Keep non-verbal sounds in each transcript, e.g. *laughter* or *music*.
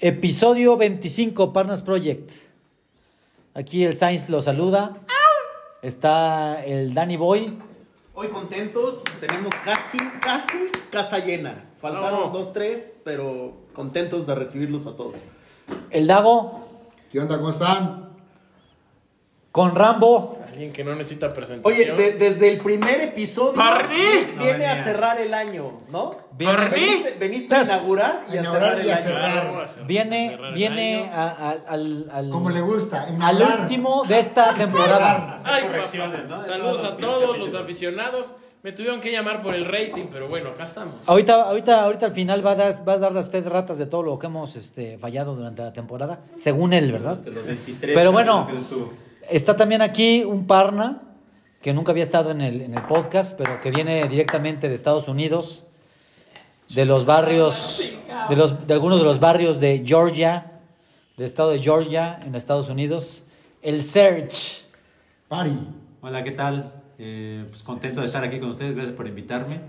Episodio 25, Partners Project. Aquí el Sainz lo saluda. Está el Danny Boy. Hoy contentos, tenemos casi, casi casa llena. Faltaron No. dos, tres, pero contentos de recibirlos a todos. El Dago. ¿Qué onda? ¿Cómo están? Con Rambo. Alguien que no necesita presentación. Oye, de- desde el primer episodio No viene venía. a cerrar el año, ¿no? Veniste, veniste a Estás- inaugurar y a inaugurar cerrar el y a año. cerrar. Viene, viene a- a- al, al- Como le gusta. al último de esta temporada. Ay, correcciones. ¿no? Saludos a todos los aficionados. Me tuvieron que llamar por el rating, pero bueno, acá estamos. Ahorita, ahorita, ahorita al final va a, dar, va a dar las de ratas de todo lo que hemos este, fallado durante la temporada, según él, ¿verdad? De los 23 Pero bueno. que estuvo. Está también aquí un parna que nunca había estado en el, en el podcast, pero que viene directamente de Estados Unidos, de los barrios, de, los, de algunos de los barrios de Georgia, del estado de Georgia, en Estados Unidos, el Search. Pari. Hola, ¿qué tal? Eh, pues contento de estar aquí con ustedes, gracias por invitarme.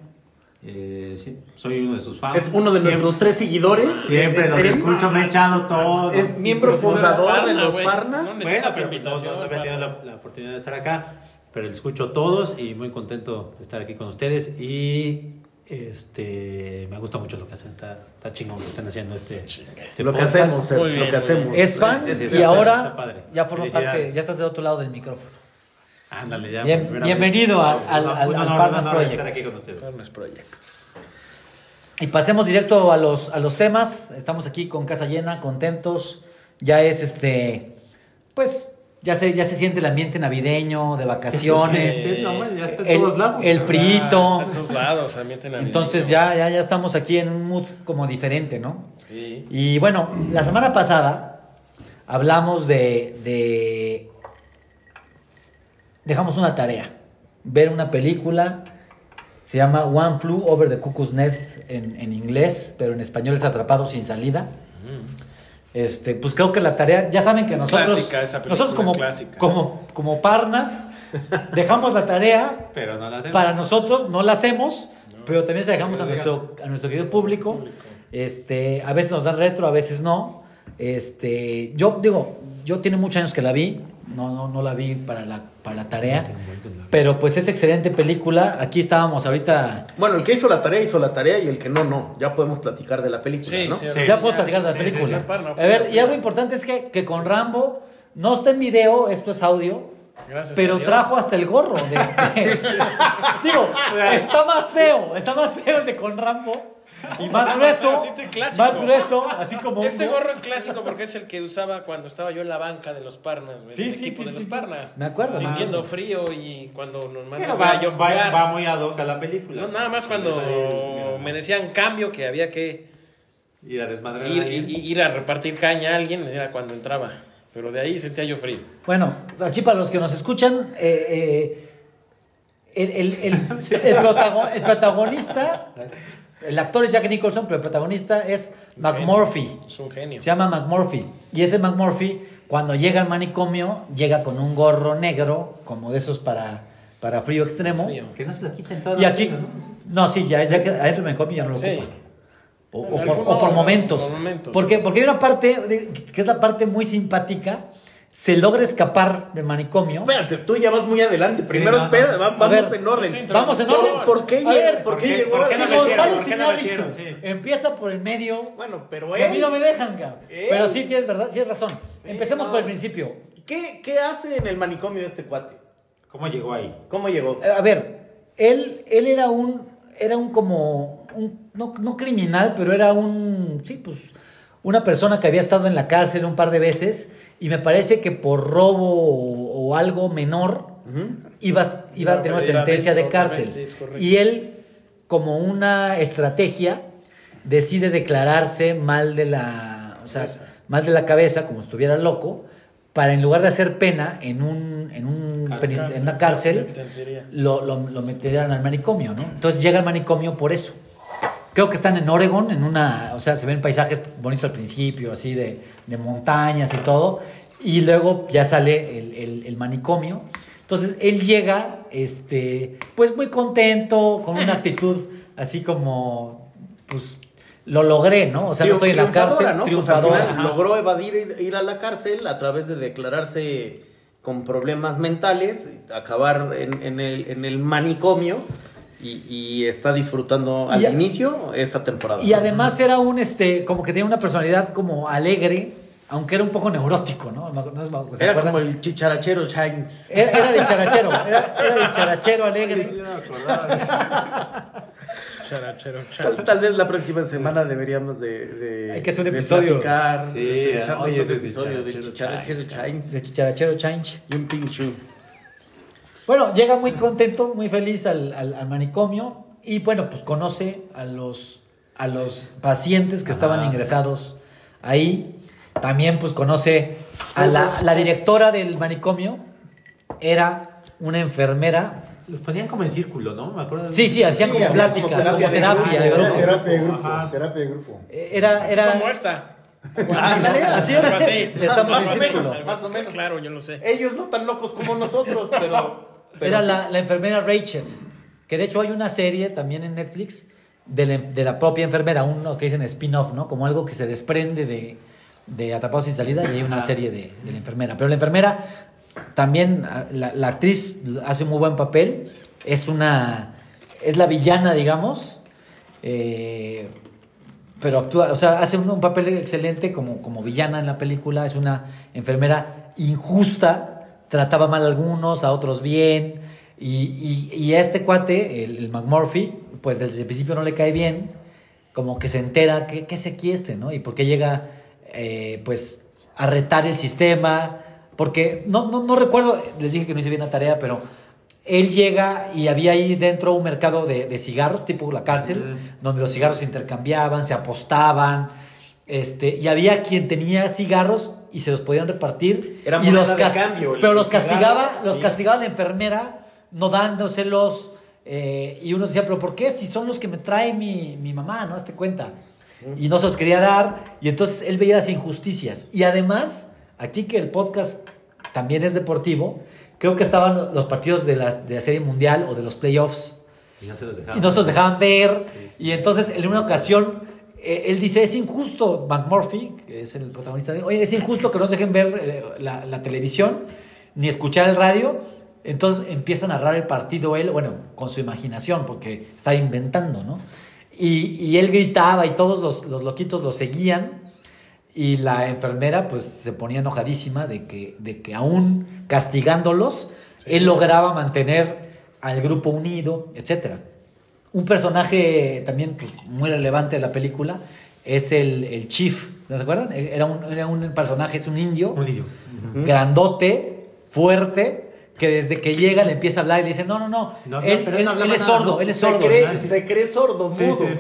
Eh, sí, soy uno de sus fans. Es uno de Siempre- nuestros tres seguidores. Siempre los escucho, me he echado todo. Es miembro fundador de parna, los. Parnas. No Bueno, pero no, invitación. no, no había tenido la, la oportunidad de estar acá, pero les escucho todos y muy contento de estar aquí con ustedes y este me gusta mucho lo que hacen, está, está chingón lo que están haciendo este, este Lo que hacemos, Muy lo que hacemos. Es fan Sí, sí, sí, y está- ahora ya forma parte, ya estás del otro lado del micrófono. Ándale, ya. Bien- bienvenido a- al- al- al un Partners honor Project. estar aquí con ustedes. Partners Project. Y pasemos directo a los, a los temas. Estamos aquí con casa llena, contentos. Ya es este, pues, ya se, ya se siente el ambiente navideño, de vacaciones. Sí, no, bueno, ya está en el, todos lados. el frito. Ah, está en todos lados, ambiente navideño. Entonces ya, ya, ya estamos aquí en un mood como diferente, ¿no? Sí. Y bueno, la semana pasada hablamos de, de... Dejamos una tarea. Ver una película. Se llama One Flew Over the Cuckoo's Nest en, en inglés, pero en español es Atrapado sin salida. Este, pues creo que la tarea, ya saben que Es nosotros, clásica esa película, nosotros como, como, como parnas, dejamos la tarea Pero no la hacemos. para nosotros no la hacemos, pero también se la dejamos a nuestro, a nuestro querido público. Este, a veces nos dan retro, a veces no. Este, yo digo, yo tiene muchos años que la vi, no, no, no la vi para la, para la tarea, pero pues es excelente película. Aquí estábamos ahorita, Bueno, el que hizo la tarea hizo la tarea y el que no, no. Ya podemos platicar de la película, Sí, ¿no? sí. ya podemos platicar de la Sí, sí, película. sí, para, A ver, y algo importante es que, que con Rambo no está en video, esto es audio. Gracias Pero trajo hasta el gorro. de- de- *laughs* Digo, está más feo, está más feo el de con Rambo. Y *laughs* más Está grueso. más este grueso, así como. Este gorro es clásico porque es el que usaba cuando estaba yo en la banca de los Parnas, güey. Sí, sí, equipo sí, de sí, los sí. Parnas. Me acuerdo. Sintiendo Ah. frío y cuando nos mandan Pero va, yo va, muy ad hoc a la película. No, nada más cuando me decían cambio que había que Ir a desmadrar a ir, ir a repartir caña a alguien, era cuando entraba. Pero de ahí sentía yo frío. Bueno, aquí para los que nos escuchan, eh, eh, el, el- el- *laughs* el protago- el protagonista, *laughs* el actor es Jack Nicholson, pero el protagonista es McMurphy. Es un genio. Se llama McMurphy. Y ese McMurphy, cuando llega al manicomio, llega con un gorro negro, como de esos para, para frío extremo. Frío. Que no se la quiten toda Y la aquí, ¿no? no, sí, ya, ya que adentro del manicomio ya no lo Sí. ocupa. O, por, o momentos. por momentos. Porque, porque hay una parte de- que es la parte muy simpática. Se logra escapar del manicomio. Espérate, tú ya vas muy adelante. Sí, Primero no, espera, no. va- A vamos ver, en orden. Vamos en orden. ¿Por qué, A ver, ¿por qué sí, llegó ¿por qué empieza por el medio. Bueno, pero que a mí él, no me dejan, cabrón. Él. Pero sí tienes verdad, tienes razón. Empecemos no. por el principio. ¿qué, ¿qué hace en el manicomio este cuate? ¿Cómo llegó ahí? ¿Cómo llegó? Eh, A ver, él, él era un, era un como, un, no, no criminal, pero era un, sí, pues, una persona que había estado en la cárcel un par de veces y me parece que por robo o, o algo menor iba, iba a tener una sentencia de cárcel. y él, como una estrategia, decide declararse mal de la, o sea, mal de la cabeza, como si estuviera loco, para en lugar de hacer pena en un, en un Cárcel. en una cárcel, lo, lo, lo metieran al manicomio, ¿no? Entonces llega al manicomio por eso. Creo que están en Oregon, en una, o sea, se ven paisajes bonitos al principio, así de, de montañas y todo, y luego ya sale el, el- el manicomio. Entonces él llega, este, pues muy contento, con una *laughs* actitud así como, pues, lo logré, ¿no? O sea, no estoy en la cárcel, ¿no? Pues, al final logró evadir ir, ir a la cárcel a través de declararse con problemas mentales, acabar en, en el, en el manicomio y, y está disfrutando al Y inicio esa temporada. Y además era un, este, como que tenía una personalidad como alegre, aunque era un poco neurótico, ¿no? ¿No es- ¿se Era acuerdan? como el chicharachero Chains. Era, era de charachero, era, era de charachero alegre. *laughs* Charachero, Tal, tal vez la próxima semana deberíamos de, de- Hay que hacer un de episodio. platicar, Sí, de oye, ese episodio de Chicharachero Chains De chicharachero change. y un pinchu. Bueno, llega muy contento, muy feliz al, al- al manicomio y bueno, pues conoce a los, a los pacientes que estaban ingresados ahí. También pues conoce a la, la directora del manicomio, era una enfermera. Los ponían como en círculo, ¿no? Me acuerdo. Sí, sí, hacían como pláticas, como como terapia terapia de grupo. terapia de grupo. Terapia de grupo. Era, era, Como esta. Ándale, así es. Estamos Más en o círculo. menos, Más o menos. Claro, yo lo sé. Ellos no tan locos como nosotros, pero... pero Era sí. la, la enfermera Rachel, que de hecho hay una serie también en Netflix de la, de la propia enfermera, uno que dicen spin-off, ¿no? Como algo que se desprende de, de Atrapados sin salida y hay una serie de, de la enfermera. Pero la enfermera también, la, la actriz hace un muy buen papel, es una, es la villana, digamos, eh, pero actúa, o sea, hace un, un papel excelente como, como villana en la película, es una enfermera injusta, trataba mal a algunos, a otros bien, y, y- y a este cuate, el, el McMurphy, pues desde el principio no le cae bien, como que se entera que, que es aquí este, ¿no? Y por qué llega, eh, pues, a retar el sistema, porque no, no, no recuerdo, les dije que no hice bien la tarea, pero él llega y había ahí dentro un mercado de, de cigarros, tipo la cárcel, donde los cigarros se intercambiaban, se apostaban, este, y había quien tenía cigarros y se los podían repartir. Era y los de cambio, pero los castigaba, los sí. castigaba la enfermera no dándoselos. eh, y uno decía, pero ¿por qué? Si son los que me trae mi, mi mamá, ¿no? Hazte cuenta. Y no se los quería dar. Y entonces él veía las injusticias. Y además, aquí que el podcast también es deportivo, creo que estaban los partidos de, las, de la Serie Mundial o de los playoffs. Y no se los dejaban. Y no se los dejaban ver. Sí, sí. Y entonces, en una ocasión, él dice, es injusto, McMurphy, que es el protagonista de... Oye, es injusto que no nos dejen ver eh, la, la televisión ni escuchar el radio. Entonces empieza a narrar el partido él, bueno, con su imaginación, porque está inventando, ¿no? Y, y él gritaba y todos los, los loquitos lo seguían. Y la enfermera pues se ponía enojadísima de que, de que aún castigándolos, él lograba mantener al grupo unido, etc. Un personaje también pues, muy relevante de la película es el, el Chief, ¿no se acuerdan? Era un, era un personaje, es un indio, Un niño. grandote, fuerte, que desde que llega le empieza a hablar y le dice, no, no, no, él, pero él- no él es nada, sordo, ¿no? él es Se sordo. cree, ¿no? se cree sordo, Sí, mudo. sí.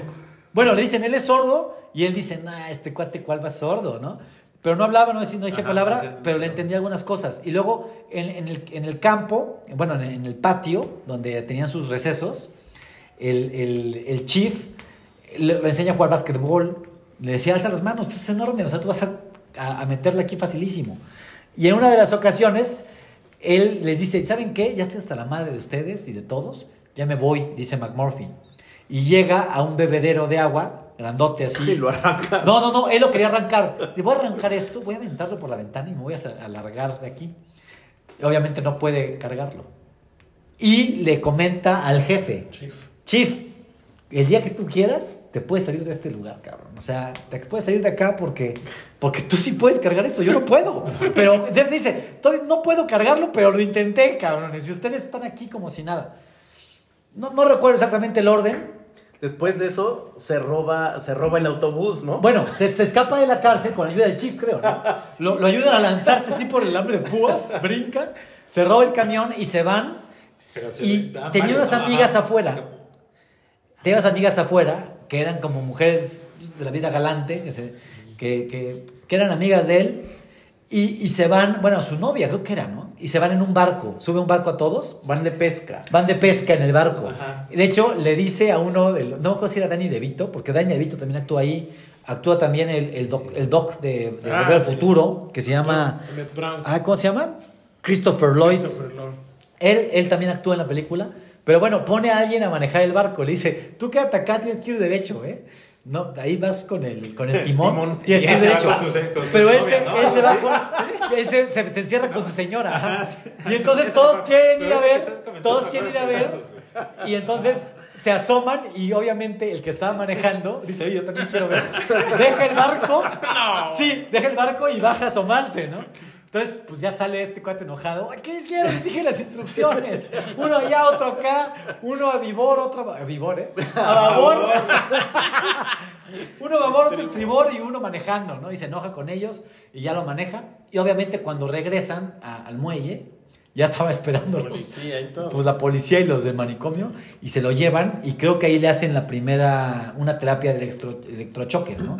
Bueno, le dicen, él es sordo, y él dice, nah, este cuate, ¿cuál va sordo, no? Pero no hablaba, no decía, no dije Ajá, palabra, no sé. pero le entendía algunas cosas. Y luego, en, en el, en el campo, bueno, en, en el patio, donde tenían sus recesos, el, el, el chief le, le enseña a jugar básquetbol, le decía, alza las manos, tú es enorme, o sea, tú vas a, a, a meterle aquí facilísimo. Y en una de las ocasiones, él les dice, ¿saben qué? Ya estoy hasta la madre de ustedes y de todos, ya me voy, dice McMurphy. Y llega a un bebedero de agua, grandote así. Y lo arranca. No, no, no, él lo quería arrancar. Le voy a arrancar esto, voy a aventarlo por la ventana y me voy a alargar de aquí. Obviamente no puede cargarlo. Y le comenta al jefe, Chief. Chief, el día que tú quieras, te puedes salir de este lugar, cabrón. O sea, te puedes salir de acá porque, porque tú sí puedes cargar esto, yo no puedo. Pero Dev dice, "Todavía no puedo cargarlo, pero lo intenté, cabrones. Y ustedes están aquí como si nada. No, no recuerdo exactamente el orden, Después de eso, se roba, se roba el autobús, ¿no? Bueno, se, se escapa de la cárcel con ayuda del chief, creo, ¿no? *laughs* Lo, lo ayudan a lanzarse así por el hambre de púas, brinca, se roba el camión y se van. Pero se- Y tenía unas amigas Ajá. afuera. Tenía unas amigas afuera que eran como mujeres pues, de la vida galante, que, se- que, que- que eran amigas de él. Y, y se van, bueno, su novia creo que era, ¿no? Y se van en un barco, sube un barco a todos. Van de pesca. Van de pesca en el barco. Ajá. De hecho, le dice a uno de los. No me acuerdo si era Danny DeVito, porque Danny DeVito también actúa ahí. Actúa también el, el doc, el doc de, de Ah, Volver al sí. Futuro, que se llama. Ah, ¿Cómo se llama? Christopher Lloyd. Christopher Lloyd. Él, él también actúa en la película. Pero bueno, pone a alguien a manejar el barco. Le dice: Tú quédate acá, tienes que ir derecho, ¿eh? No, ahí vas con el, con el *laughs* timón, Timón. y es Y tu él se va derecho. con su- con su Pero él se, ¿no? él se va con. Él se, se- se encierra con su señora. ajá. Y entonces todos quieren ir a ver. Todos quieren ir a ver. Y entonces se asoman y obviamente el que estaba manejando dice, oye, yo también quiero ver. Deja el barco. *laughs* Sí, deja el barco y baja a asomarse, ¿no? Entonces, pues ya sale este cuate enojado. ¿A ¿Qué hicieron? Les dije las instrucciones. Uno allá, otro acá. Uno a vivor, otro a vivor, ¿eh? A babor. *laughs* Uno a babor, otro a estribor y uno manejando, ¿no? Y se enoja con ellos y ya lo maneja. Y obviamente cuando regresan a- al muelle, ya estaba esperándolos Policía y todo. pues la policía y los del manicomio y se lo llevan y creo que ahí le hacen la primera una terapia de electro- electrochoques, ¿no?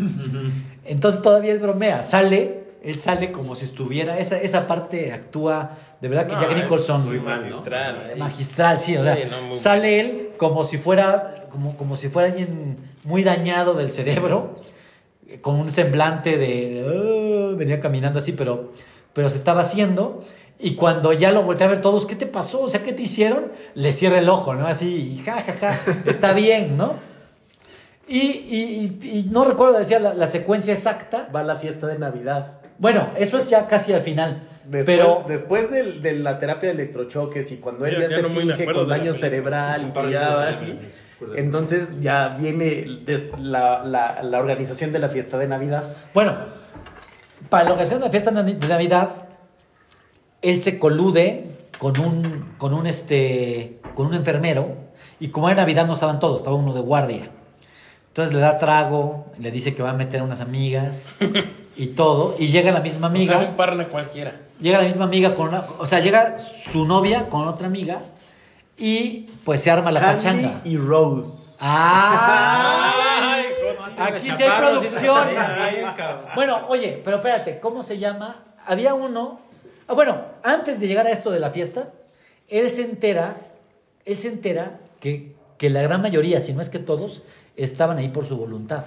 Entonces todavía él bromea, sale, él sale como si estuviera esa esa parte actúa de verdad que No, Jack es Nicholson muy magistral. eh, magistral, sí, o sea, Sí, no, muy- sale él como si fuera como como si fuera alguien muy dañado del cerebro con un semblante de, de, "Ah", venía caminando así, pero pero se estaba haciendo y cuando ya lo volteé a ver todos, ¿qué te pasó? O sea, ¿qué te hicieron? Le cierra el ojo, ¿no? Así, y ja, ja, ja, está *laughs* bien, ¿no? Y, y- y- y no recuerdo, decía la, la secuencia exacta. Va a la fiesta de Navidad. Bueno, eso es ya casi al final. Después, pero después de, la terapia de electrochoques y cuando él Ya- se no finge con daño cerebral y ya va así, entonces ya viene la, la- la organización de la fiesta de Navidad. Bueno, para la ocasión de la fiesta de Navidad, él se colude con un, con un, este, con un enfermero y como era Navidad no estaban todos, estaba uno de guardia. Entonces le da trago, le dice que va a meter a unas amigas *laughs* y todo, y llega la misma O amiga. sea, un parna cualquiera. Llega la misma amiga con una, o sea, llega su novia con otra amiga y pues se arma la Candy pachanga. y Rose. ¡Ah! Ay. Aquí sí hay producción. Bueno, oye, pero espérate, ¿cómo se llama? Había uno. ah, bueno, antes de llegar a esto de la fiesta, él se entera, él se entera que, que la gran mayoría, si no es que todos, estaban ahí por su voluntad.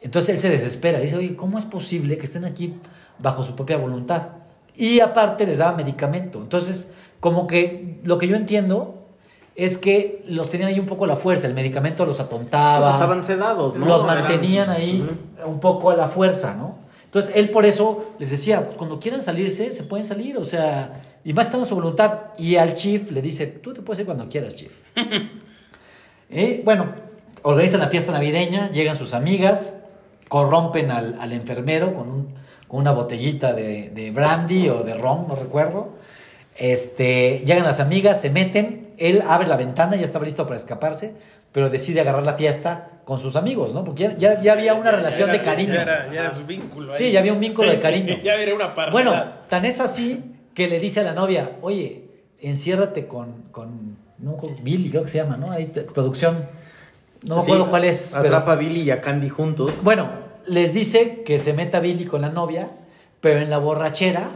Entonces él se desespera, dice, oye, ¿cómo es posible que estén aquí bajo su propia voluntad? Y aparte les daba medicamento. Entonces, como que lo que yo entiendo es que los tenían ahí un poco a la fuerza, el medicamento los atontaba. Pues estaban sedados, ¿no? Los mantenían ahí un poco a la fuerza, ¿no? Entonces, él por eso les decía, cuando quieran salirse, se pueden salir, o sea, y más están a su voluntad. Y al chief le dice, tú te puedes ir cuando quieras, chief. *laughs* Y, bueno, organizan la fiesta navideña, llegan sus amigas, corrompen al, al enfermero con, un- con una botellita de, de brandy o de ron, no recuerdo. Este, llegan las amigas, se meten, él abre la ventana, ya estaba listo para escaparse, pero decide agarrar la fiesta con sus amigos, ¿no? Porque ya, ya- ya había una relación Era de su- cariño. Ya era, ya era su vínculo. ahí. Sí, ya había un vínculo de cariño. *laughs* ya era una parte. Bueno, tan es así que le dice a la novia, oye, enciérrate con, con no, Billy, creo que se llama, ¿no? Ahí, producción. No me Sí, acuerdo cuál es. pero- Atrapa a Billy y a Candy juntos. bueno, les dice que se meta Billy con la novia, pero en la borrachera,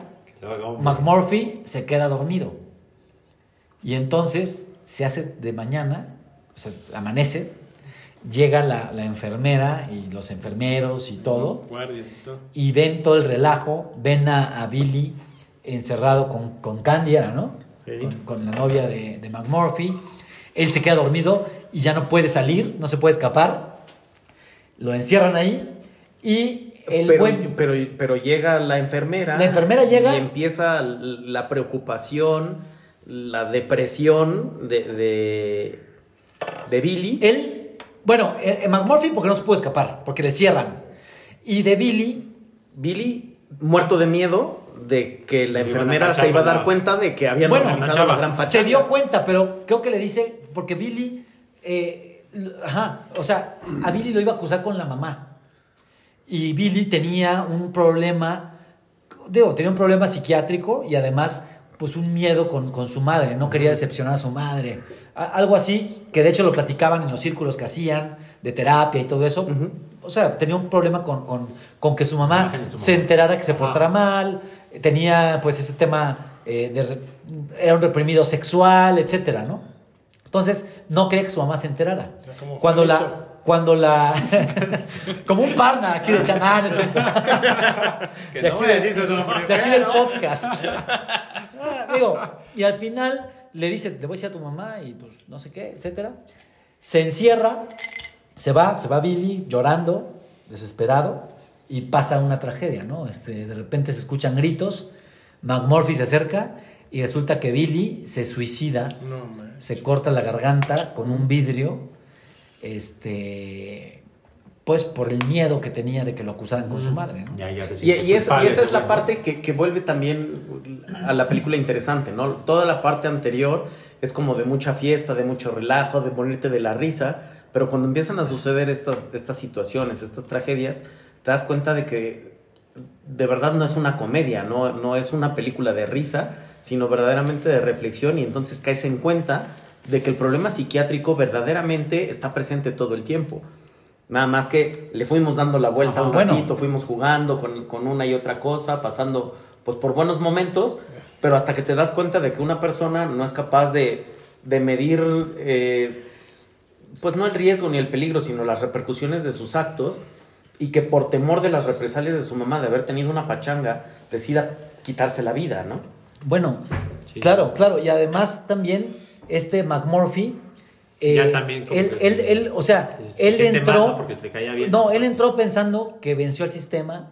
McMurphy se queda dormido. Y entonces se hace de mañana, o sea, amanece, llega la, la enfermera y los enfermeros y todo, Guardias y todo. y ven todo el relajo, ven a, a Billy encerrado con, con Candy, era, ¿no? Sí. Con, con la novia de, de McMurphy. Él se queda dormido y ya no puede salir, no se puede escapar. Lo encierran ahí y el pero, buen... pero, pero llega la enfermera. La enfermera llega- Y empieza la preocupación, la depresión de, de, de Billy. Él, bueno, eh, eh, McMurphy porque no se puede escapar, porque le cierran. Y de Billy, Billy, muerto de miedo de que la enfermera se iba a dar cuenta de que habían Bueno, una gran pachanga. se dio cuenta, pero creo que le dice, porque Billy, eh, ajá, o sea, a Billy lo iba a acusar con la mamá. Y Billy tenía un problema, digo, tenía un problema psiquiátrico y además, pues un miedo con, con su madre, no quería decepcionar a su madre. A- algo así, que de hecho lo platicaban en los círculos que hacían, de terapia y todo eso. O sea, tenía un problema con, con- con que su mamá se enterara que se portara mal, tenía pues ese tema eh, de... Era un reprimido sexual, etcétera, ¿no? Entonces, no quería que su mamá se enterara. como Cuando la... Cuando la... *laughs* como un parna aquí de chamanes. *laughs* Que de no aquí, voy a de- aquí del podcast. *laughs* Ah, digo, y al final le dice, le voy a decir a tu mamá y pues no sé qué, etcétera. Se encierra, Se va, se va Billy llorando, desesperado, y pasa una tragedia, ¿no? Este, de repente se escuchan gritos, McMurphy se acerca y resulta que Billy se suicida, No. Se corta la garganta con un vidrio, este, pues por el miedo que tenía de que lo acusaran con su madre, ¿no? Ya, ya se Y, siente y esa es la parte que, que vuelve también a la película interesante, ¿no? Toda la parte anterior es como de mucha fiesta, de mucho relajo, de morirte de la risa, pero cuando empiezan a suceder estas, estas situaciones, estas tragedias, te das cuenta de que de verdad no es una comedia, no, no es una película de risa, sino verdaderamente de reflexión y entonces caes en cuenta de que el problema psiquiátrico verdaderamente está presente todo el tiempo. Nada más que le fuimos dando la vuelta Ajá. un Bueno. ratito, fuimos jugando con, con una y otra cosa, pasando pues por buenos momentos, pero hasta que te das cuenta de que una persona no es capaz de, de medir, eh, pues no el riesgo ni el peligro, sino las repercusiones de sus actos, y que por temor de las represalias de su mamá de haber tenido una pachanga, decida quitarse la vida, ¿no? Bueno, Sí. claro, claro, y además también este McMurphy, eh, Ya también como él, que- él, él, o sea, Se él siente entró, caía bien. no, él entró pensando que venció el sistema,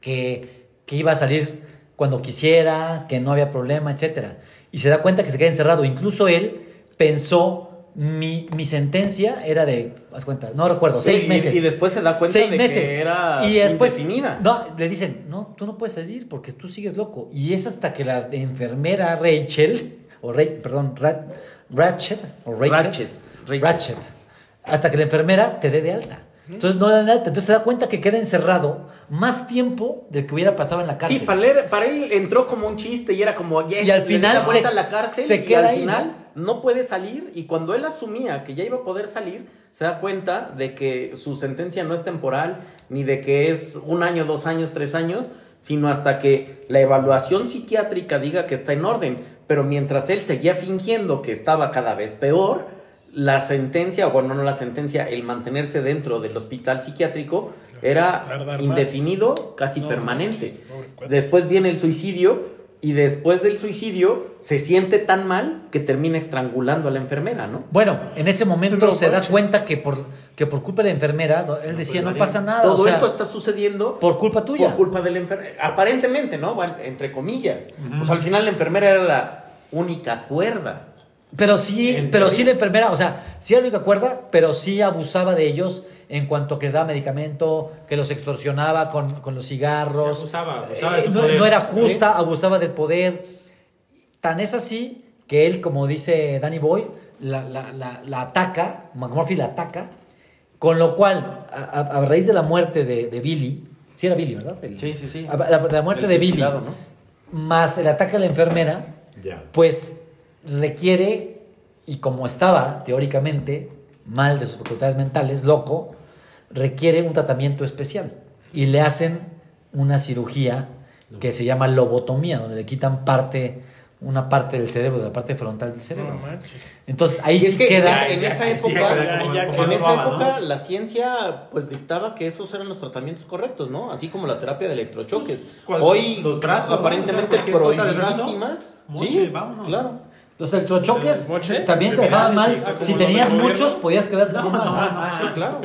que, que iba a salir cuando quisiera, que no había problema, etcétera, y se da cuenta que se queda encerrado. Incluso él pensó mi, mi sentencia era de, haz cuenta, no recuerdo, seis Y- meses. Y después se da cuenta seis de meses. que era y después indefinida. no le dicen no tú no puedes salir porque tú sigues loco y es hasta que la enfermera Rachel o Ra- perdón Ra- Ratchet o Rachel, Ratchet, Ratchet. Rachel. hasta que la enfermera te dé de alta entonces no le dan alta entonces se da cuenta que queda encerrado más tiempo del que hubiera pasado en la cárcel Sí, para él, para él entró como un chiste y era como, yes, Y al final se- la cárcel se y queda al ahí, final ¿no? Puede salir y cuando él asumía que ya iba a poder salir, se da cuenta de que su sentencia no es temporal, ni de que es un año, dos años, tres años, sino hasta que la evaluación psiquiátrica diga que está en orden. Pero mientras él seguía fingiendo que estaba cada vez peor, la sentencia, o bueno, no la sentencia, el mantenerse dentro del hospital psiquiátrico era indefinido, casi No, permanente. Después viene el suicidio y después del suicidio se siente tan mal que termina estrangulando a la enfermera, ¿no? bueno en ese momento No, se da cuenta que por que por culpa de la enfermera no, él decía no pasa nada Todo o sea esto está sucediendo por culpa tuya por culpa de la enfermera. Aparentemente, ¿no? Bueno, entre comillas. Pues al final la enfermera era la única cuerda. Pero sí, pero sí la enfermera, o sea, sí era la única cuerda, pero sí abusaba de ellos en cuanto a que les daba medicamento, que los extorsionaba con, con los cigarros. Abusaba, abusaba de Eh, su no, poder. no era justa, abusaba del poder. Tan es así que él, como dice Danny Boy, la, la- la- la ataca, McMurphy la ataca, con lo cual, a, a- a raíz de la muerte de, de Billy, sí era Billy, ¿verdad? El- Sí, sí, sí. a- la, la muerte El de Billy, más el ataque a la enfermera, pues requiere, y como estaba teóricamente mal de sus facultades mentales, loco, requiere un tratamiento especial. Y le hacen una cirugía que se llama lobotomía, donde le quitan parte, una parte del cerebro, de la parte frontal del No cerebro. manches. Entonces ahí sí que queda... en esa época, ¿no? la ciencia pues dictaba que esos eran los tratamientos correctos, ¿no? Así como la terapia de electrochoques. Cual- Hoy los brazos, ¿no? aparentemente prohibidísima. sí, vámonos. claro. Los electrochoques ¿Moche? también te dejaban mal. Si tenías muchos, podías quedarte bien mal. Sí, claro.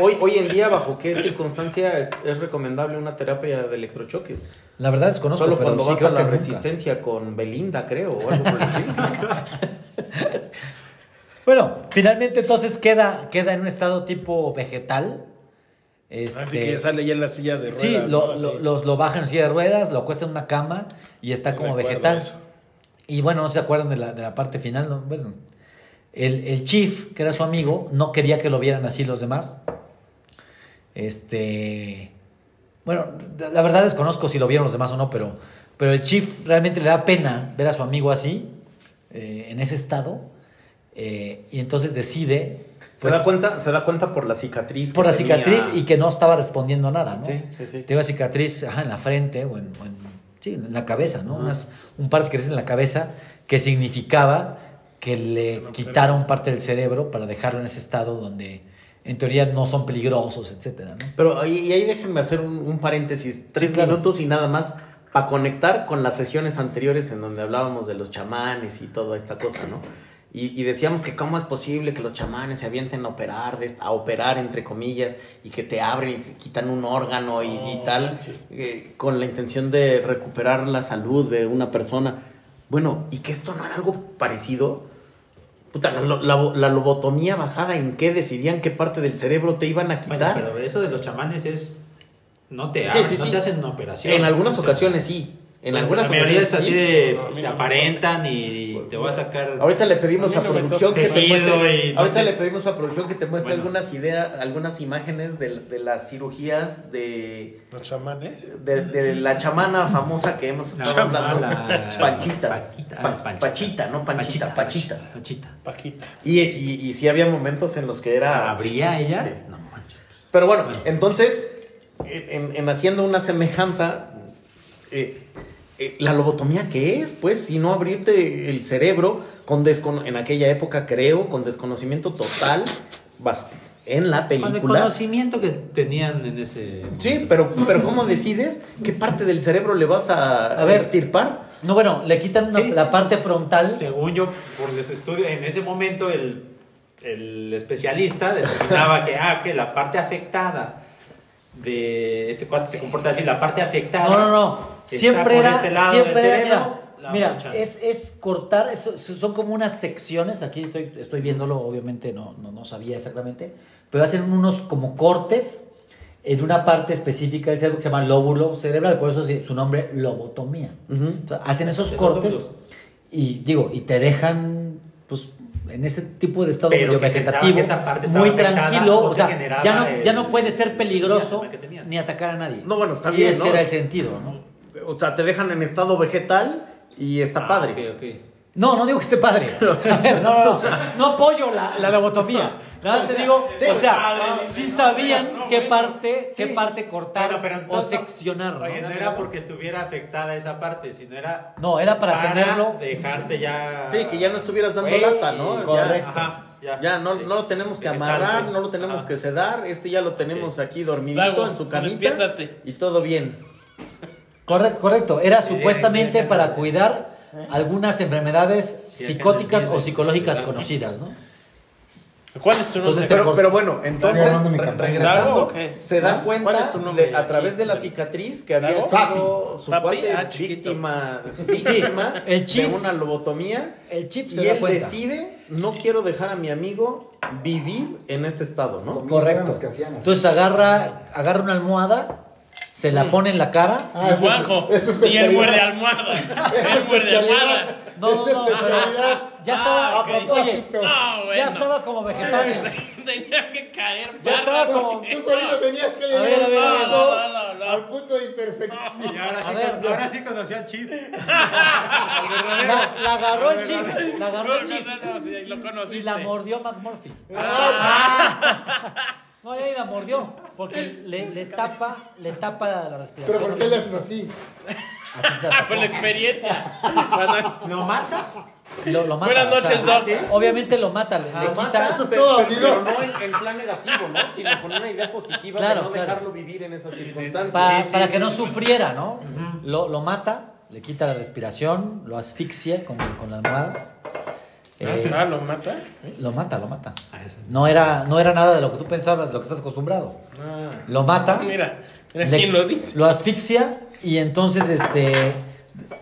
Hoy, hoy en día, ¿bajo qué circunstancia es, es recomendable una terapia de electrochoques? La verdad desconozco, Solo pero cuando sí vas creo a que la nunca. resistencia con Belinda, creo, o algo por el estilo. *laughs* Bueno, finalmente entonces queda, queda en un estado tipo vegetal. Este, Así que sale ya en la silla de ruedas. Sí, lo, ¿no? lo- los, lo bajan en silla de ruedas, lo acuestan en una cama y está como vegetal. eso. Y bueno, no se acuerdan de la, de la parte final. ¿no? Bueno, el, el chief, que era su amigo, no quería que lo vieran así los demás. Este. Bueno, la verdad desconozco si lo vieron los demás o no, pero, pero el chief realmente le da pena ver a su amigo así, eh, en ese estado, eh, y entonces decide. Se pues, da cuenta, se da cuenta por la cicatriz. por la tenía- cicatriz y que no estaba respondiendo a nada, ¿no? Sí, sí, sí. Tiene una cicatriz ajá, en la frente o en, o en- sí, en la cabeza, ¿no? Unas- un par de cicatrices en la cabeza que significaba que le No, quitaron parte del cerebro para dejarlo en ese estado donde en teoría no son peligrosos, etcétera, ¿no? Pero ahí, y ahí déjenme hacer un, un paréntesis, tres claro. minutos y nada más para conectar con las sesiones anteriores en donde hablábamos de los chamanes y toda esta cosa, ¿no? Y, y decíamos que cómo es posible que los chamanes se avienten a operar, de- a operar entre comillas, y que te abren y te quitan un órgano y, y No tal, eh, con la intención de recuperar la salud de una persona. Bueno, y que esto no era algo parecido. Puta, la, la- la lobotomía basada en qué decidían qué parte del cerebro te iban a Bueno, quitar. pero eso de los chamanes es. No te, Sí, abren, sí, no sí. te hacen una operación. en algunas O sea, ocasiones sí. En algunas la mayoría es ocasiones así sí. de. No, te aparentan y te voy a sacar. Ahorita le pedimos A producción que te muestre, no ahorita sé. le pedimos a producción que te muestre Bueno. algunas ideas, algunas imágenes de, de las cirugías de, ¿Los chamanes? de, de la chamana famosa que hemos estado hablando. chamana. Panchita. Paquita, Pa- Panchita. Pachita, no Panchita, Pachita. Pachita. Paquita. Y, y, y sí había momentos en los que era... ¿Habría ella? Sí. No manches. Pero bueno, entonces, en, en haciendo una semejanza, eh, eh, la lobotomía, ¿qué es? Pues, si no abrirte el cerebro con en aquella época, creo, con desconocimiento total, en la Con el película. conocimiento que tenían en ese. Sí, pero, pero ¿cómo decides qué parte del cerebro le vas a, A ver. extirpar? No, bueno, le quitan una- la parte frontal. Según yo, por los estudios, en ese momento el, el especialista determinaba que, ah, que la parte afectada de este cuate se comporta así, la parte afectada. No, no, no. Siempre era, este lado siempre era, cerebro, mira, es, es cortar, eso- son como unas secciones, aquí estoy, estoy viéndolo, obviamente no, no, no sabía exactamente, pero hacen unos como cortes en una parte específica del cerebro que se llama lóbulo cerebral, por eso se- su nombre lobotomía. Entonces, hacen esos cortes y digo, y te dejan pues en ese tipo de estado medio vegetativo, esa parte muy tranquilo, no o sea, ya no, ya no puede ser peligroso ni atacar a nadie. No, bueno, está y ese ¿no? era el sentido, ¿no? O sea, te dejan en estado vegetal y está Ah, padre. ok, ok. No, no digo que esté padre. *laughs* A ver, no, no, no. No apoyo la, la lobotomía. Nada más te digo, sí, o sea, padre, sí sabían no, qué parte, qué parte cortar o seccionar, ¿no? Oye, no era porque estuviera afectada esa parte, sino era No, era para tenerlo. dejarte ya. Sí, que ya no estuvieras dando lata, ¿no? Correcto. Ajá, ya. Ya, no, no lo tenemos que amarrar, no lo tenemos Ajá. que sedar, este ya lo tenemos aquí dormidito en su camita despiértate. y todo bien. Correcto, correcto. Era supuestamente para cuidar algunas enfermedades psicóticas o psicológicas conocidas, ¿no? ¿Cuál es tu nombre? Entonces Pero, bueno, entonces, regresando, se da ¿Cuál cuenta de- a través de la cicatriz que había sido su Papi. cuate Ah, víctima, víctima el de chip. una lobotomía El chip se y da él cuenta. decide, no quiero dejar a mi amigo vivir en este estado, ¿no? Correcto. Entonces agarra, agarra una almohada, se la pone en la cara. Ah, es, tu Y él muerde almohadas. Él muerde almohadas. No, no, no. Ya Ah, oye. No, bueno. ya estaba como vegetariano. *laughs* Tenías que caer. Ya estaba como- Tú solito tenías que A llegar ver, a ver, a al ver. punto- No, no, no, no. al punto de intersección. *laughs* Y ahora, A sí, ver, con- ahora sí conoció al chief. La, la agarró el chip, la agarró el No, chip no, no, sí, lo conociste. y la mordió McMurphy. Ah. *laughs* No, ya ni la mordió, porque le, le tapa, le tapa la respiración. Pero ¿por qué le haces así? Así se la Ah, tapó. con la experiencia. ¿Lo mata? Lo, lo mata. Buenas o sea, noches, Doc. ¿sí? Obviamente lo mata, le, le Lo quita. mata, Eso es pero, todo, pero- amigos. pero no en, en plan negativo, ¿no? Sino con una idea positiva Claro, de no claro. dejarlo vivir en esas circunstancias. Pa- Sí, sí, para sí, que no sufriera, ¿no? lo, lo mata, le quita la respiración, lo asfixia con, con la almohada. Eh, Ah, lo mata. lo mata, lo mata. Ah, eso. No era, no era nada de lo que tú pensabas, de lo que estás acostumbrado. Ah. Lo mata. *laughs* Mira, mira le- quién lo dice. lo asfixia y entonces, este,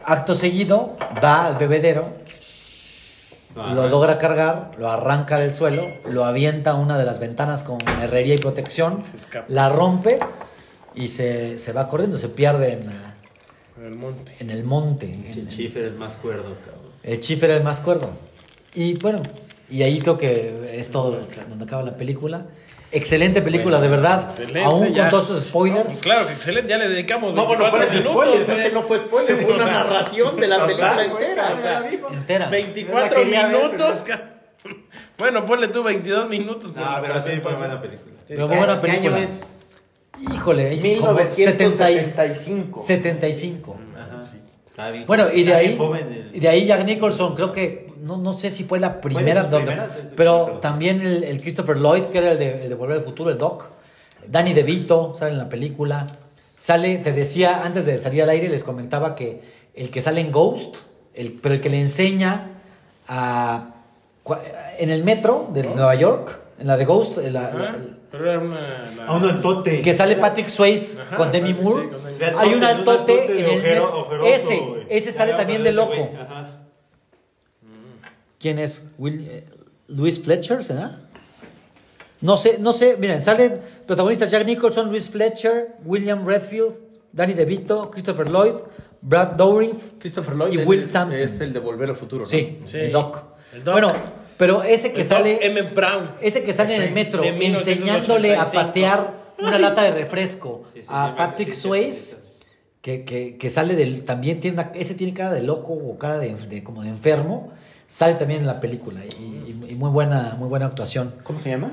acto seguido, va al bebedero, lo logra cargar, lo arranca del suelo, lo avienta a una de las ventanas con herrería y protección, la rompe y se, se va corriendo, se pierde en, En el monte. en el monte. El En- chief era el más cuerdo, cabrón. el Chief era el más cuerdo. Y bueno, y ahí creo que es todo donde acaba la película. Excelente película, de verdad. Excelente, Aún ya. con todos esos spoilers. Claro que excelente, ya le dedicamos No, bueno, 24 fue minutos. spoilers, este no fue spoiler, fue una narración de la película entera. o sea. Entera. 24 Yo la quería ver, minutos. *laughs* Bueno, ponle tú 22 minutos. No, la pero sí, fue buena película. Pero muy buena ¿Qué año película. es? Híjole, ahí como 1975. 75. Ajá. Está bien. Bueno, y de Está ahí, bien joven el- y de ahí Jack Nicholson, creo que, no, no sé si fue la primera, donde- pero también el, el Christopher Lloyd, que era el de, el de Volver al Futuro, el Doc. Danny DeVito sale en la película. Sale, te decía, antes de salir al aire, les comentaba que el que sale en Ghost, el, pero el que le enseña a, en el metro de Nueva York, en la de Ghost, en la- A uno el tote. que sale Patrick Swayze Ajá, con Demi sí, Moore. con Hay un tote, altote un altote en el ojero- metro. ojeroso, ese, ese sale también de loco. ¿Quién es? Will, eh, Luis Fletcher, ¿será? No sé, no sé. Miren, salen protagonistas Jack Nicholson, Luis Fletcher, William Redfield, Danny DeVito, Christopher Lloyd, Brad Dourif Christopher Lloyd y Will Sampson. es el de Volver al Futuro, ¿no? Sí, Sí. el Doc. El Doc. Bueno, pero ese que El Doc sale, M. Brown. ese que sale en el metro enseñándole a 1985. patear una lata de refresco Sí, sí, a sí, Patrick Swayze, que, que, que sale del, también tiene una, ese tiene cara de loco o cara de, de- como de enfermo, sale también en la película y, y- y muy buena, muy buena actuación. ¿Cómo se llama?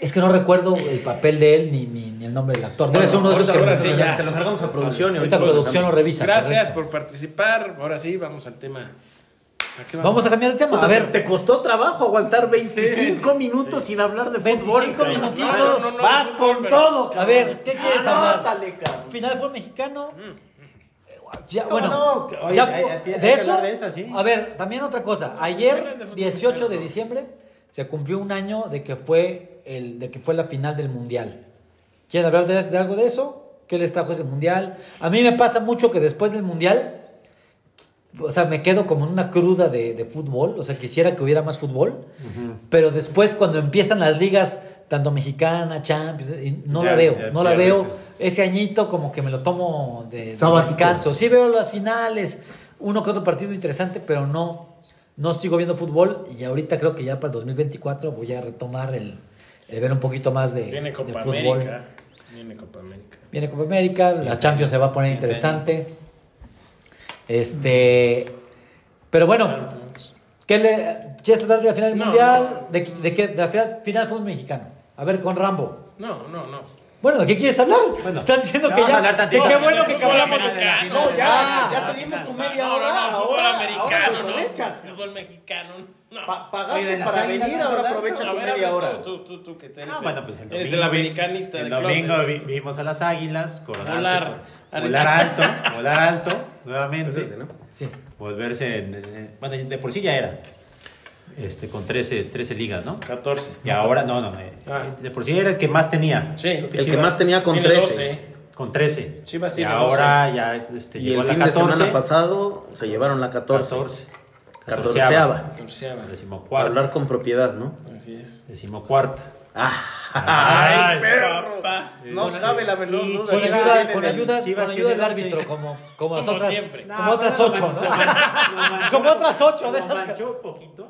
Es que no recuerdo el papel de él ni, ni, ni el nombre del actor. Debe Bueno, ser uno de esos que ahora sí, ya. Se lo encargamos a producción. y ahorita producción lo revisa. Gracias correcto. por participar. Ahora sí, vamos al tema. ¿A qué Vamos a cambiar de tema. A ver, te costó trabajo aguantar 25 minutos sin hablar de 25 fútbol. minutitos. No, no, no, Vas no, con pero- todo, a cabrón. ver, ¿qué quieres hablar? Final fue mexicano. Ya, ¿Cómo bueno, no? Oye, ya, hay- hay- hay de eso. hablar de esa, sí. A ver, también otra cosa. Ayer, 18 de diciembre, se cumplió un año de que fue el, de que fue la final del mundial. ¿Quieren hablar de, de algo de eso? ¿Qué les trajo ese mundial? A mí me pasa mucho que después del mundial, o sea, me quedo como en una cruda de, de fútbol. O sea, quisiera que hubiera más fútbol. Pero después, cuando empiezan las ligas, tanto mexicana, Champions, y no Ya, la veo, ya no la veo. Ese añito como que me lo tomo de, de descanso. Sí veo las finales, uno que otro partido interesante, pero no, no sigo viendo fútbol. Y ahorita creo que ya para el 2024 voy a retomar el, el ver un poquito más de, Viene de Copa fútbol. América. Viene Copa América. Viene Copa América, la Champions se va a poner interesante. Este, pero bueno, Champions. ¿qué le, ¿quieres hablar de la final del No, mundial? ¿De, de qué? De la final, final del fútbol mexicano. A ver, con Rambo. No, no, no. Bueno, ¿de qué quieres hablar? Bueno, Estás diciendo que ya. hablar Que qué bueno que hablamos de. americano. No, ya, Ah, ya te dimos tu media hora. no, no, fútbol ahora, americano, ahora no. aprovechas. Fútbol mexicano, pagaste para venir, ahora aprovecha tu media hora. Tú, tú, tú, que te eres, Ah, bueno, pues el eres domingo, el americanista el domingo vimos a las águilas coronarse, Volar. volar alto, volar alto, *laughs* nuevamente. Pues ¿no? Sí. Volverse, en- en- bueno, de por sí ya era, este, con 13, 13 ligas, ¿no? 14. Y ahora, no, no, eh, Ah. de por sí era el que más tenía. Sí. El que más tenía con Tiene 13. 12. Con 13. Chivas y ahora ya este, Y llegó el a fin la de 14. semana pasado se llevaron la 14. 14. Catorceava. Catorceava. Para Decimocuarta. hablar con propiedad, ¿no? Así es. Decimocuarta. Ah, Ay, papá. No cabe la menor duda. Con ayuda, con ayuda, con ayuda del árbitro, 12. como, como las Como otras, siempre. como No, otras ocho, lo ¿no? manchó- lo manchó- Como otras ocho de lo esas. manchó un poquito.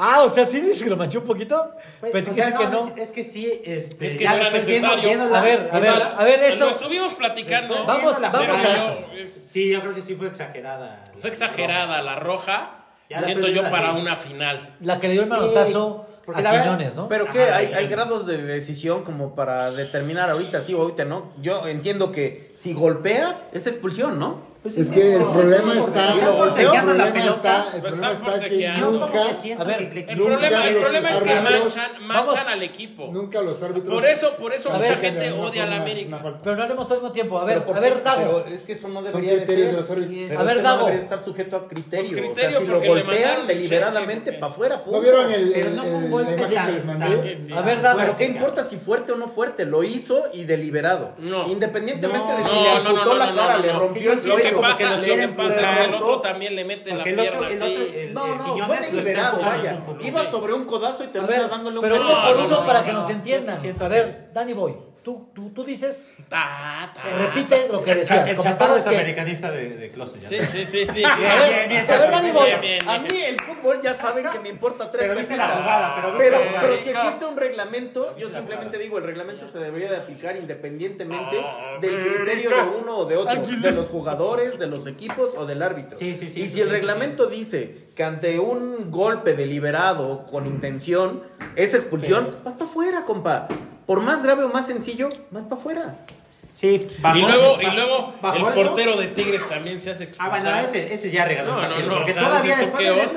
Ah, o sea, sí dices que lo manchó un poquito. Pues, Pensé que sea, sí que no. Es que sí, este, Es que ya no era después viendo- necesario. viendo la- A ver, a sea, ver, a ver, eso. Lo estuvimos platicando. Después Vamos, la vamos a eso. Sí, yo creo que sí fue exagerada. Fue exagerada la roja. Ya siento yo la para una final. La que le dio el manotazo porque a la Quiñones, ¿no? Pero que hay, sí, hay sí. grados de decisión como para determinar ahorita sí o ahorita no. Yo entiendo que si golpeas es expulsión, ¿no? Pues Es que el problema está, el problema la está, el problema está que nunca, A ver, que- El Nunca problema, el problema es que manchan, manchan Vamos. al equipo. nunca los árbitros. Por eso, por eso mucha ver, gente odia a la América. Pero no hablemos todo al mismo tiempo. A ver, Pero ¿por a ver? Dago. Pero es que eso no debería de ser. de los árbitros. Sí, A ver, Dago. debería estar sujeto a criterio. Pues o criterio, sea, si lo golpean deliberadamente para afuera. ¿No vieron el, Pero el- no fue un el- golpe tan. A ver, Dago. Pero qué importa si fuerte o no fuerte, lo hizo y deliberado. No. Independientemente de si le amputó la cara, le rompió el que pasa, lo que pasa es que el otro también le mete la Porque el otro- pierna el así. otro- el- No, no, fue usando vaya. Iba sobre un codazo y termina dándole un pero uno por no, uno no, para que no. nos entiendan. A ver, Danny Boy, tú, tú, tú dices, Ta, ta. repite lo que decías. El chaparro es que. americanista de, de closet. ya Sí, sí, sí, sí. A ver, Bien, a ver, bien, bien, A bien. mí el fútbol ya saben que me importa tres Pero viste la jugada, pero viste Pero, la pero si existe un reglamento, yo simplemente digo, el reglamento se debería de aplicar independientemente del criterio de uno o de otro, de los jugadores, de los equipos o del árbitro. Sí, sí, sí, Y sí, si el sí, reglamento dice que ante un golpe deliberado con intención es expulsión, vas para afuera, compa. Por más grave o más sencillo, vas para afuera. Sí, bajo- Y luego, y luego el eso- portero de Tigres también se hace Ah, expulsar. bueno, ese, ese ya regaló No, no, no, porque o sea, todavía después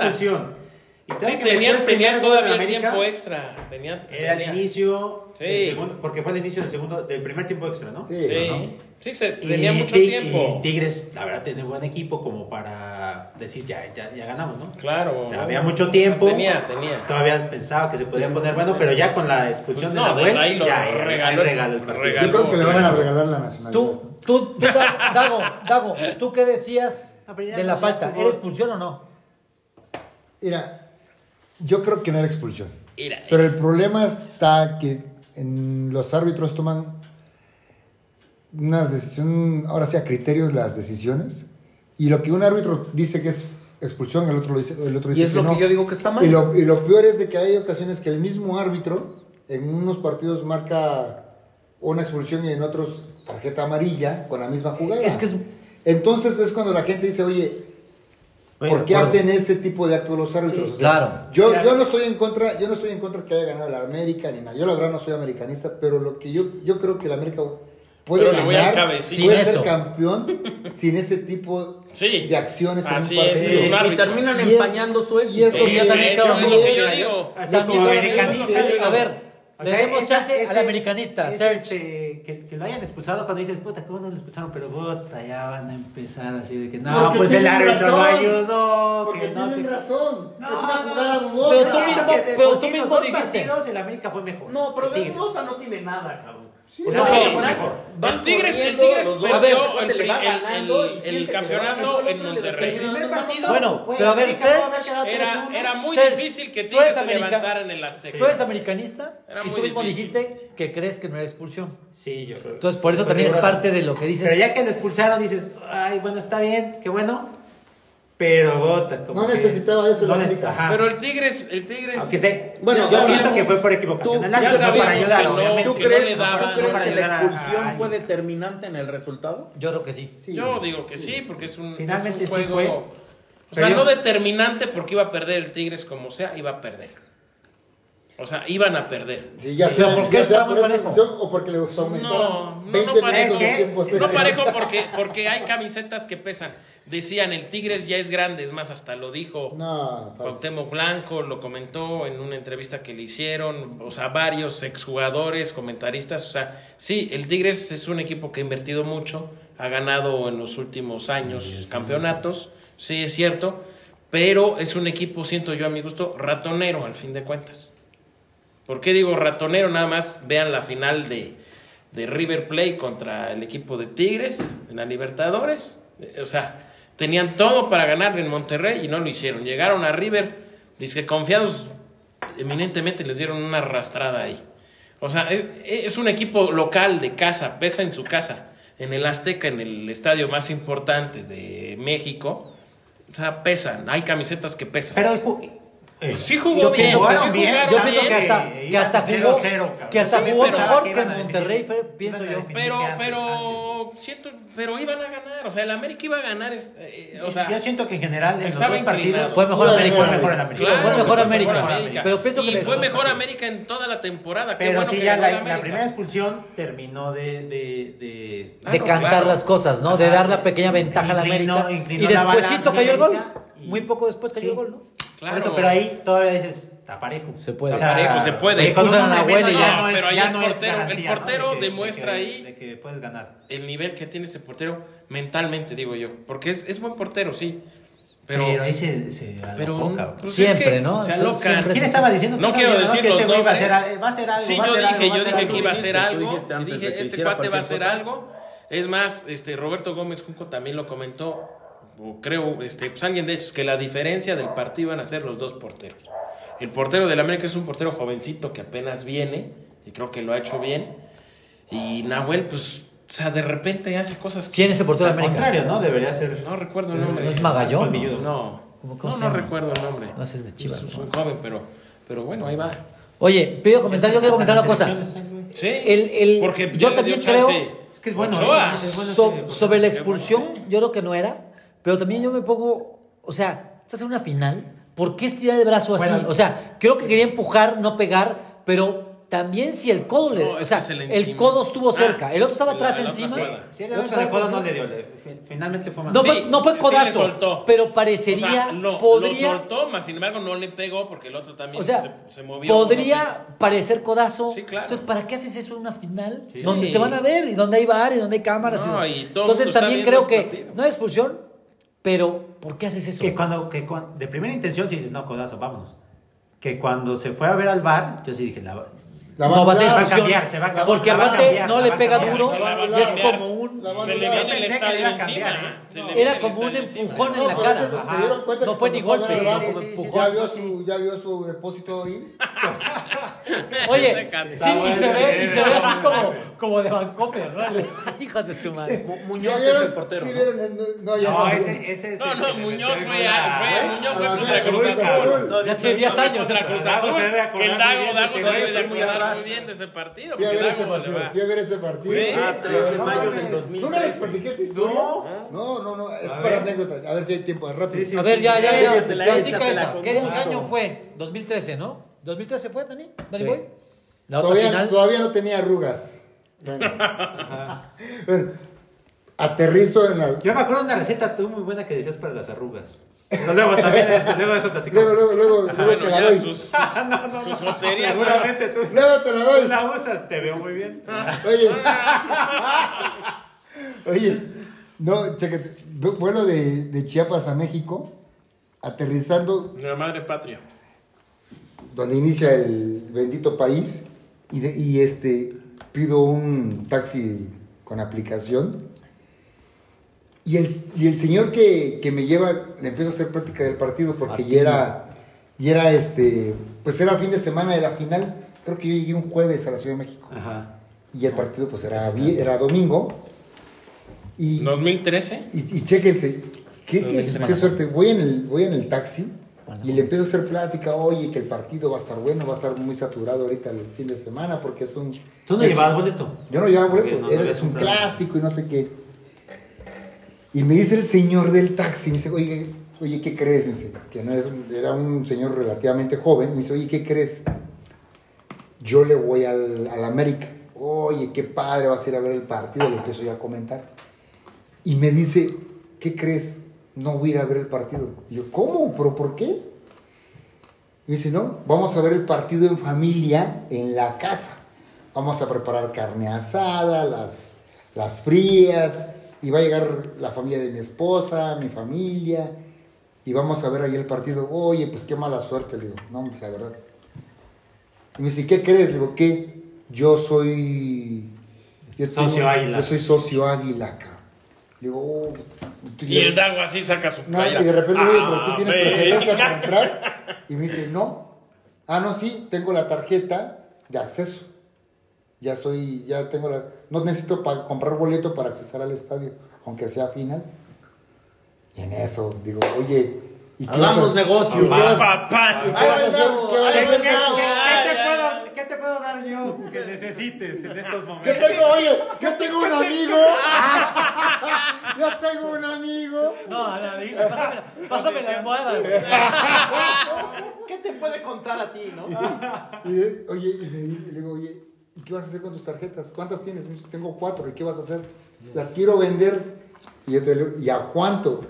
Sí, tenían, tenían todavía el América, tiempo extra. Tenían, Era el inicio Sí. del segundo, porque fue el inicio del segundo, del primer tiempo extra, ¿no? Sí. Sí, ¿no? sí, se, Y tenía mucho Ti- tiempo. y Tigres, la verdad, tiene buen equipo como para decir ya, ya, ya ganamos, ¿no? Claro. Había mucho tiempo. Tenía, tenía. Todavía pensaba que se podía poner bueno, pero ya con la expulsión No, de Nahuel, ahí lo ya, ya, regaló, ahí regaló el partido. regaló. Yo creo que le van a regalar la nacionalidad. Tú, tú, tú, Da- Dago, Dago, ¿tú qué decías ya de la falta? ¿Era expulsión o no? Mira, yo creo que no era expulsión. Mira, Pero el problema está que en los árbitros toman unas decisiones, ahora sí a criterios las decisiones, y lo que un árbitro dice que es expulsión, el otro, lo dice, el otro Y dice es que lo no. que yo digo que está mal. Y lo, y lo peor es de que hay ocasiones que el mismo árbitro en unos partidos marca una expulsión y en otros tarjeta amarilla con la misma jugada. Es que es- Entonces es cuando la gente dice, oye, Bueno, ¿por qué de acuerdo. hacen ese tipo de actos los árbitros? Sí, O sea, claro. Yo, yo no estoy en contra, yo no estoy en contra que haya ganado la América ni nada. Yo la verdad no soy americanista, pero lo que yo, yo creo que la América puede Pero ganar, puede Sin ser eso. campeón *laughs* sin ese tipo Sí. de acciones Así en un es, partido. sí, y terminan Y es- empañando su y es lo Sí, que- yo también eso que- lo que yo digo. Así como americanista, a ver, o le sea, demos esa- chance al ese- americanista, ese, este, que, que lo hayan expulsado cuando dices, puta, ¿cómo no lo expulsaron? Pero puta, ya van a empezar así de que no, Porque pues el árbitro no razón. ayudó, Porque que no tienen razón. No, es una no, jugada no. dudosa. Pero tú mismo- pero tú mismo dijiste. el América fue mejor. No, pero dudosa no tiene nada, cabrón. Sí, no, mejor. El Tigres, el Tigres perdió el, el- el- el campeonato en Monterrey. primer partido. Bueno, pero a ver, Serge, Era, 3-1. era muy Serge, difícil que tú Tigres se america- levantara en el Azteca. Tú eres americanista Era y tú mismo difícil. dijiste que crees que no era expulsión. Sí, yo creo. Entonces, por eso Fue también es parte de lo que dices. Pero ya que lo expulsaron, dices, ay, bueno, está bien, qué bueno. Pero bota, como No que- necesitaba eso no América. neces- ajá. Pero el Tigres, el Tigres. Aunque sé, Bueno, yo ya siento que fue por equivocación. tú- ya árbitro sabíamos para ayudar, que no, obviamente. ¿Tú que no crees, le daban- ¿tú crees para que la expulsión a- fue determinante en el resultado? Yo creo que sí. Sí. Yo digo que sí, porque es un, Finalmente es un sí juego. fue. O Pero sea, yo- no determinante porque iba a perder el Tigres como sea, iba a perder. O sea, iban a perder. Sí, ya sea, ¿por qué ya está muy parejo? o porque les aumentaron No, no, 20 no parejo. minutos de tiempo. No parejo porque, *laughs* porque hay camisetas que pesan. Decían, el Tigres ya es grande, es más, hasta lo dijo No. Cuauhtémoc Blanco, lo comentó en una entrevista que le hicieron, o sea, varios exjugadores, comentaristas, o sea, sí, el Tigres es un equipo que ha invertido mucho, ha ganado en los últimos años campeonatos, sí es cierto, pero es un equipo, siento yo a mi gusto, ratonero al fin de cuentas. ¿Por qué digo ratonero? Nada más vean la final de, de River Plate contra el equipo de Tigres en la Libertadores. Eh, O sea, tenían todo para ganar en Monterrey y no lo hicieron. Llegaron a River, dice confiados, eminentemente les dieron una arrastrada ahí. O sea, es, es un equipo local de casa, pesa en su casa, en el Azteca, en el estadio más importante de México. O sea, pesan, hay camisetas que pesan. Pero sí jugó Yo bien, pienso, que, bien, yo pienso que hasta, eh, que hasta jugó, 0-0, cabrón. que hasta Sí, jugó mejor que que a Monterrey, fue- pienso yo. Pero, antes, pero, siento, pero iban a ganar, o sea, el América iba a ganar, es- eh, o sea, yo siento que en general en los estaba dos inclinado. partidos Fue mejor Fue América. mejor mejor el América. claro, fue mejor que América. Pero pienso que y les- fue mejor América en toda la temporada. Qué Pero bueno sí, que ya la, el la América. primera expulsión terminó de... de, de Claro, de cantar claro. las cosas, ¿no? De dar la pequeña ventaja a la América. Y despuésito cayó el gol. América Muy poco después cayó el gol, ¿no? Claro. Por eso, pero ahí todavía dices, está parejo. Se puede. Está parejo, se puede. con Expulsan un a hombre Nahuel y menos ya. no es- Pero ahí ya el no es portero- el ¿no? portero De que- de demuestra que- ahí- De que puedes ganar. El nivel que tiene ese portero, mentalmente digo yo, porque es, es buen portero, sí. Pero, Pero, ahí se, se cabrón. pues, Siempre, es que ¿no? Se siempre ¿Quién se- estaba diciendo? No quiero decir Que los este güey va a hacer va a hacer algo. Sí, yo dije, yo dije que iba a hacer Tú algo. dije, que este cuate va a hacer cosa. algo. Es más, este Roberto Gómez Junco también lo comentó, o creo, este, pues alguien de esos, que la diferencia del partido iban a ser los dos porteros. El portero del América es un portero jovencito que apenas viene, y creo que lo ha hecho bien. Y Nahuel, pues, o sea, de repente hace cosas que... ¿Quién es el portero de Al América? contrario, ¿no? Debería ser. No recuerdo el nombre. ¿No es Magallón? Colmilludo. No, ¿Cómo- cómo no, se no recuerdo el nombre. No sé, es de Chivas, Es, es ¿no? un joven, pero, pero bueno, ahí va. Oye, pido comentar, yo quiero comentar una cosa. Sí, El- el- porque yo también creo- Es que es bueno, Ochoa. ¿eh? Es bueno So- sobre la expulsión, yo creo que no era, pero también yo me pongo, o sea, estás en una final, ¿por qué estirar el brazo así? Bueno. o sea, creo que quería empujar, no pegar, pero también si el codo le. No, o es sea, que se le el codo estuvo Ah, cerca. El otro estaba atrás la encima. Sí, El otro codo no le dio, le- fi- finalmente fue más. No Sí, fue, no fue codazo, soltó. pero parecería. O sea, no, podría, lo soltó, más sin embargo no le pegó porque el otro también o sea, se, se movió. podría parecer codazo. Sí, claro. Entonces, ¿para qué haces eso en una final? Sí. Donde te van a ver y donde hay bar y donde hay cámaras. No, y- y Entonces, también creo que no hay expulsión, pero ¿por qué haces eso? Que cuando, que cuan- de primera intención sí dices, no, codazo, vámonos. Que cuando se fue a ver al bar, yo sí dije, la, La no va a ser a va a cambiar, se va a cambiar. Porque la va a aparte no le pega duro y es como un. Se le viene el estadio encima. ¿eh? ¿eh? Era como un empujón en la cara. ese- se Ajá. dieron cuenta No que fue ni golpe, el sí, bar, sí, como- sí, sí, ya, empujón. vio su, ya vio su depósito ahí. Oye, sí, y se ve, y eh, se ve así eh, como, eh. como de Vancomer, ¿no? *laughs* Hijos de su madre. Mu- ¿Ya Muñoz es el portero. Sí ¿no? no, ya No, no. ese, ese es No, el no, Muñoz fue, gol a- fue, Muñoz fue contra Cruz Azul. Ya tiene 10 años. Contra. Cruz Azul. Que el Dago, Dago se debe de acordar muy bien de ese partido. Fui a ver ese partido. Fui a ver ese partido. Ah, 3 de No mayo del 2013. ¿Nunca les platiqué esta historia? No. No, no, no. Es para anécdota. A ver si hay tiempo. Rápido. Sí, sí. A ver, ya, ya, ya. Platica esa. ¿Qué año fue? 2013, ¿no? ¿2013 fue, Dani? ¿Dani. Boy? Todavía no tenía arrugas. Bueno. *laughs* Bueno, aterrizo en la. Yo me acuerdo de una receta tú muy buena que decías para las arrugas. Pero luego también, este, luego de eso platicamos. Luego, luego, luego, luego Bueno, te la doy. sus, *laughs* sus joterías. Seguramente tú, Luego te la doy. la usas, te veo muy bien. Oye. *laughs* Oye. No, vu- Vuelo de, de Chiapas a México, aterrizando La madre patria. donde inicia el bendito país y, de- y este pido un taxi con aplicación y el, y el señor que, que me lleva le empiezo a hacer práctica del partido porque ya era y era este pues era fin de semana de la final creo que yo llegué un jueves a la Ciudad de México Ajá. y el partido pues era era domingo y, 2013. y, y chéquense, qué, qué- suerte. Voy en, el, voy en el taxi y le empiezo a hacer plática, oye, que el partido va a estar bueno, va a estar muy saturado ahorita el fin de semana porque es un... ¿Tú no llevabas boleto? Yo no llevaba boleto, no, no era- es un clásico y no sé qué. Y me dice el señor del taxi, me dice, oye, oye, ¿qué crees? Me dice, que no es, era un señor relativamente joven, me dice, oye, ¿qué crees? Yo le voy al, al América. Oye, qué padre, vas a ir a ver el partido, le empiezo ya a comentar. Y me dice, ¿qué crees? No voy a ir a ver el partido. Y yo, ¿cómo? ¿Pero por qué? Y me dice, no, vamos a ver el partido en familia en la casa. Vamos a preparar carne asada, las, las frías, y va a llegar la familia de mi esposa, mi familia, y vamos a ver ahí el partido. Oye, pues qué mala suerte, le digo, no, pues, la verdad. Y me dice, ¿qué crees? Le digo, ¿qué? Yo soy... yo Socio Águila. Yo soy socio águila, cabrón. Le digo, oh, tú- Y el Dago así saca su no, playera. y de repente, oye, pero tú tienes América. preferencia para entrar. Y me dice, no. Ah, no, sí, tengo la tarjeta de acceso. Ya soy, ya tengo la. No necesito pa- comprar boleto para accesar al estadio, aunque sea final. Y en eso digo, oye, ¿y qué vas a Hagamos negocio. ¿Y qué vas, Papá. y qué vas a hacer? ¿Qué vas a ¿Qué, hacer? qué- con- qué- Ay, qué te puedo, ¿Qué te puedo dar yo que necesites en estos Yo momentos? tengo, oye, yo tengo un amigo. *laughs* Yo tengo un amigo. No, no, dijiste, pásame, pásame la almohada, güey. *laughs* ¿Qué te puede contar a ti, no? Y oye, y me di- y le digo, oye, ¿y qué vas a hacer con tus tarjetas? ¿Cuántas tienes? Tengo cuatro, ¿y qué vas a hacer? Las quiero vender. Y yo te digo, ¿y a cuánto?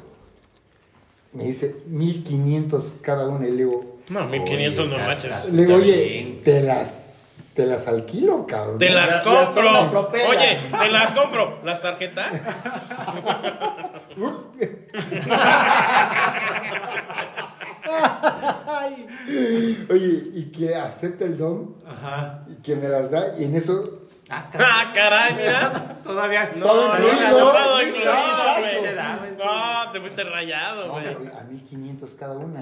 Me dice, 1500 cada una. Y le digo, No, 1500 no manches. estás- le digo, oye, te las, te las alquilo, cabrón. Te las compro. Oye, te las compro. ¿Las tarjetas? *laughs* *laughs* *laughs* Oye, y que acepta el don, Ajá. y que me las da, y en eso, Ah, caray. Ah, caray, mira. *laughs* Todavía. No, Todo no, incluido. no, todo incluido, güey. No, te fuiste rayado, no, güey. güey, a 1500 cada una.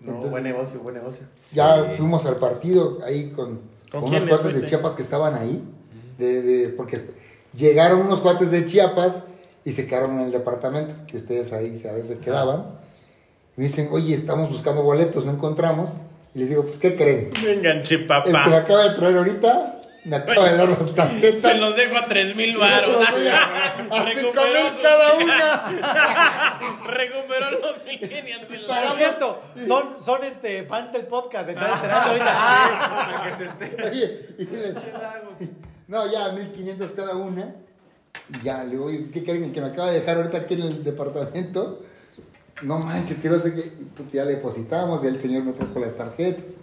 No, Entonces, buen negocio, buen negocio. Ya Sí. fuimos al partido ahí con, ¿Con con unos cuates de? Chiapas que estaban ahí. De, de- porque llegaron unos cuates de Chiapas y se quedaron en el departamento, que ustedes ahí se- a veces quedaban. Y me dicen, oye, estamos buscando boletos, no encontramos. Y les digo, pues, ¿qué creen? Me enganché, El que me papá. acaba de traer ahorita, me acaba de dar las tarjetas. Se los dejo a 3 mil baros. Se a- a *laughs* cinco Recuperó mil sus- cada una. *laughs* Recuperó los 1500 en Por cierto, son, son este, fans del podcast, se están enterando ahorita. Ah, Oye, y les- no, ya, 1500 cada una. Y ya, le digo, oye, ¿qué creen? El que me acaba de dejar ahorita aquí en el departamento. No manches, que no sé qué. Y pues ya le depositamos y el señor me trajo las tarjetas.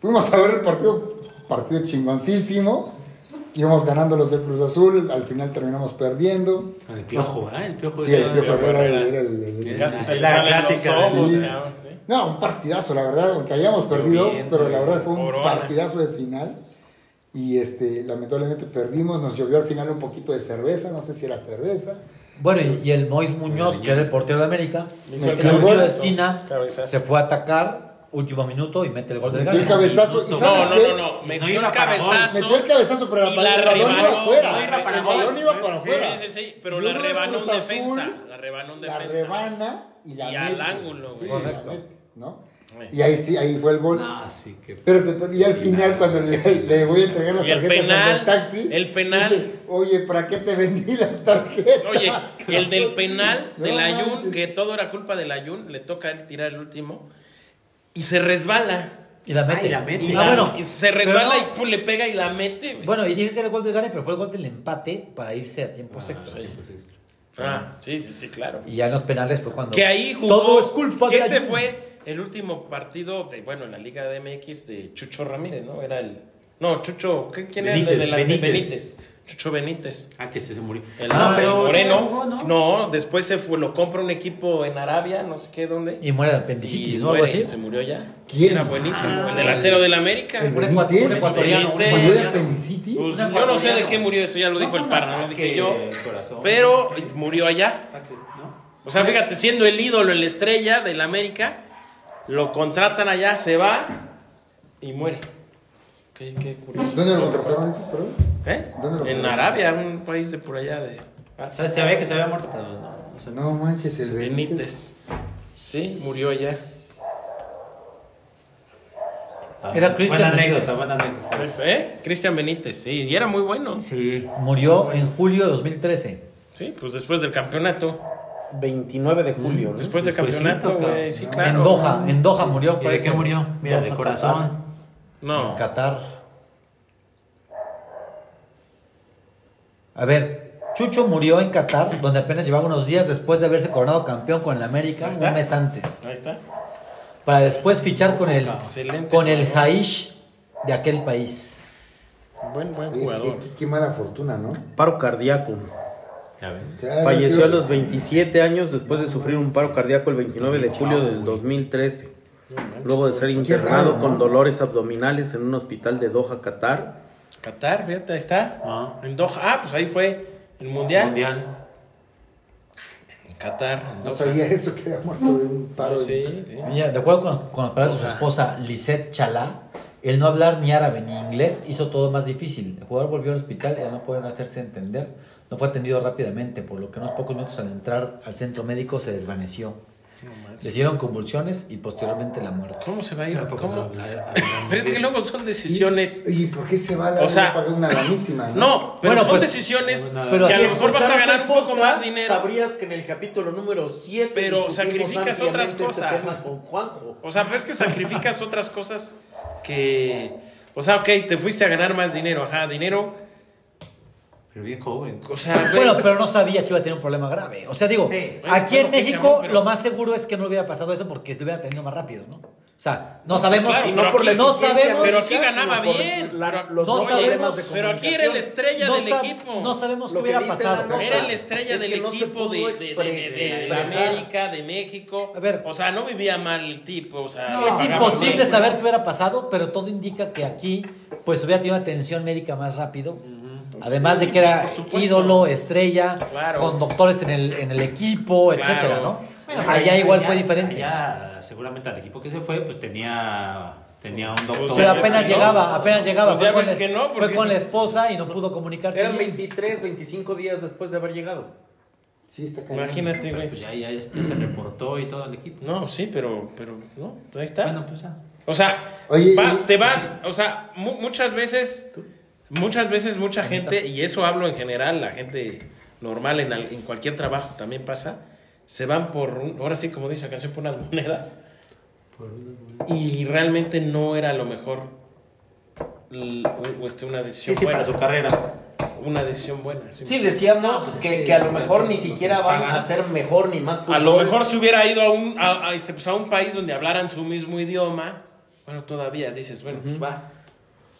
Fuimos a ver el partido, partido chingoncísimo. Íbamos ganando los del Cruz Azul, al final terminamos perdiendo. El piojo, ¿eh? El piojo Sí, el Piojo era el- clásica, ¿eh? No, un partidazo, la verdad, aunque hayamos perdido, bien, pero la verdad fue un Corona. partidazo de final. Y este, lamentablemente perdimos, nos llovió al final un poquito de cerveza, no sé si era cerveza. Bueno, y, el Mois Muñoz, que era el portero de América, en el tiro de cabezazo. esquina Cabezazo. se fue a atacar, último minuto y mete el gol del Metió el cabezazo, y No, ¿sabes No, no, qué? no, no. Metió iba el cabezazo. Metió el cabezazo, pero la, la el balón iba afuera. no iba para el balón iba para afuera. Sí, sí, sí, pero la rebanó en defensa. La rebanó en La defensa. rebana y la Y al ángulo, güey. la Correcto. ¿no? Y ahí sí, ahí fue el gol. No, sí, que. Pero después, y al final, cuando le, le voy a entregar las Y el tarjetas penal, al taxi, el penal. dice, Oye, ¿para qué te vendí las tarjetas? Oye, el del *laughs* penal No del Ayun, que todo era culpa del Ayun, le toca a él tirar el último y se resbala. Y la mete. Ay, la mete. Y- Y ah, bueno. y se resbala no- y pum, le pega y la mete. güey. Bueno, y dije que era el gol del gane, pero fue el gol del empate para irse a tiempos extras. Ah, sí, sí, sí, claro. Y ya en los penales fue cuando. Que ahí jugó. Todo es culpa que de ese fue el último partido de, bueno, en la Liga de MX de Chucho Ramírez, ¿no? Era el. No, Chucho, ¿qué- ¿quién era el Benítez, de delante? Benítez. Benítez. Chucho Benítez. Ah, que se, se murió. El, ah, el pero. moreno. ¿no? No, después se fue, lo compra un equipo en Arabia, no sé qué, dónde. Y muere de apendicitis, ¿no? Algo así. Se murió ya. ¿Quién? Era buenísimo. Ah, el delantero del América. El Un ecuat- Benítez, un ecuatoriano, Benítez. ¿Murió de apendicitis? Pues, yo no sé de qué murió, eso ya lo dijo el parra, no dije yo. corazón. Pero murió allá. O sea, fíjate, siendo el ídolo, el estrella del América, lo contratan allá, se va y muere. Qué, qué curioso. ¿Dónde lo contrataron esos, perdón? ¿Eh? ¿Dónde lo En? Arabia, un país de por allá de O sea, se ve que se había muerto, pero no. no sé. No manches, el Benítez. Benítez. Sí, murió allá. Ah, Era Cristian Buena Benítez. anécdota, buena anécdota. ¿Eh? Cristian Benítez, sí, y era muy bueno. Sí. Murió en julio de 2013. Sí, pues después del campeonato. 29 de julio, ¿no? Después del campeonato, cabrón. güey, sí, No. claro. En Doha, en Doha murió. ¿Y de qué murió? Mira, de corazón. No. En Qatar. A ver, Chucho murió en Qatar, donde apenas llevaba unos días después de haberse coronado campeón con el América, un mes antes. Ahí está. Para después fichar con el, Excelente con el. Jaish de aquel país. Buen, buen jugador. qué, qué- qué mala fortuna, ¿no? Paro cardíaco. Ya ven. O sea, Falleció a los 27 años después de sufrir un paro cardíaco el 29 de julio del 2013. Luego de ser internado raro, ¿no? con dolores abdominales en un hospital de Doha, Qatar. Qatar, fíjate, ahí está. Ah. En Doha. Ah, pues ahí fue el mundial. Mundial. En Qatar. en No sabía eso, que había muerto de un paro. No, sí, sí. Mira, de acuerdo con, con las palabras de su esposa Lisette Chalá, el no hablar ni árabe ni inglés hizo todo más difícil. El jugador volvió al hospital y al no poder hacerse entender, no fue atendido rápidamente, por lo que unos pocos minutos al entrar al centro médico se desvaneció. No. Le hicieron convulsiones y posteriormente la muerte. ¿Cómo se va a ir? Tampoco ¿Cómo? no, la- la- *laughs* Pero es que luego son decisiones. ¿Y, y por qué se va la O sea, no paga una lanísima? ¿no? No, pero Bueno, son pues, decisiones no, no, pero que a lo mejor vas a ganar un poco más dinero. Sabrías que en el capítulo número 7 Pero sacrificas otras cosas. con Juanjo. O sea, pero es que sacrificas otras cosas que. O sea, ok, te fuiste a ganar más dinero. Ajá, dinero. Pero bien joven. O sea, Bueno, pero no sabía que iba a tener un problema grave. O sea, digo, Sí, sí. aquí en México pero- lo más seguro es que no hubiera pasado eso porque estuviera teniendo más rápido, ¿no? O sea, no sabemos, claro, no, pero aquí- no sabemos, Pero aquí ganaba bien. La- Pero- los No sabemos, de pero aquí era el estrella no del equipo. no sabemos qué Lo hubiera pasado. la nota Era la estrella Es del no equipo de, de, de- de- de expresar. América, de México. A ver. o sea, no vivía mal el tipo. O sea, es imposible saber qué hubiera pasado, pero todo indica que aquí pues hubiera tenido atención médica más rápido. Además de que era ídolo, estrella, Claro. con doctores en el, en el equipo, Claro. etcétera, ¿no? Bueno, allá igual allá- fue diferente. Allá, seguramente al equipo que se fue, pues tenía, tenía un doctor. Pues, Pero apenas no. llegaba, apenas llegaba. Pues fue, con la, que no, fue porque- con la esposa y no pudo comunicarse Eran bien. 23, 25 días después de haber llegado. Sí, está cayendo. Imagínate, güey. Pues ya, ya, ya se reportó y todo el equipo. No, sí, pero, pero, no, ahí está. Bueno, pues ya. O sea, Oye, va- y- te vas, o sea, mu- muchas veces Muchas veces mucha gente, y eso hablo en general, la gente normal en, al- en cualquier trabajo también pasa, se van por, un- ahora sí como dice la canción, por unas *laughs* monedas. Y realmente no era a lo mejor l- o- o este, una decisión sí, buena. para su carrera. Una decisión buena. sí. Sí, decíamos No, pues es que, que a lo mejor ni siquiera van a ser mejor ni más fútbol. A lo mejor si hubiera ido a un, a, a este, pues, a un país donde hablaran su mismo idioma, bueno, todavía dices, bueno, pues va.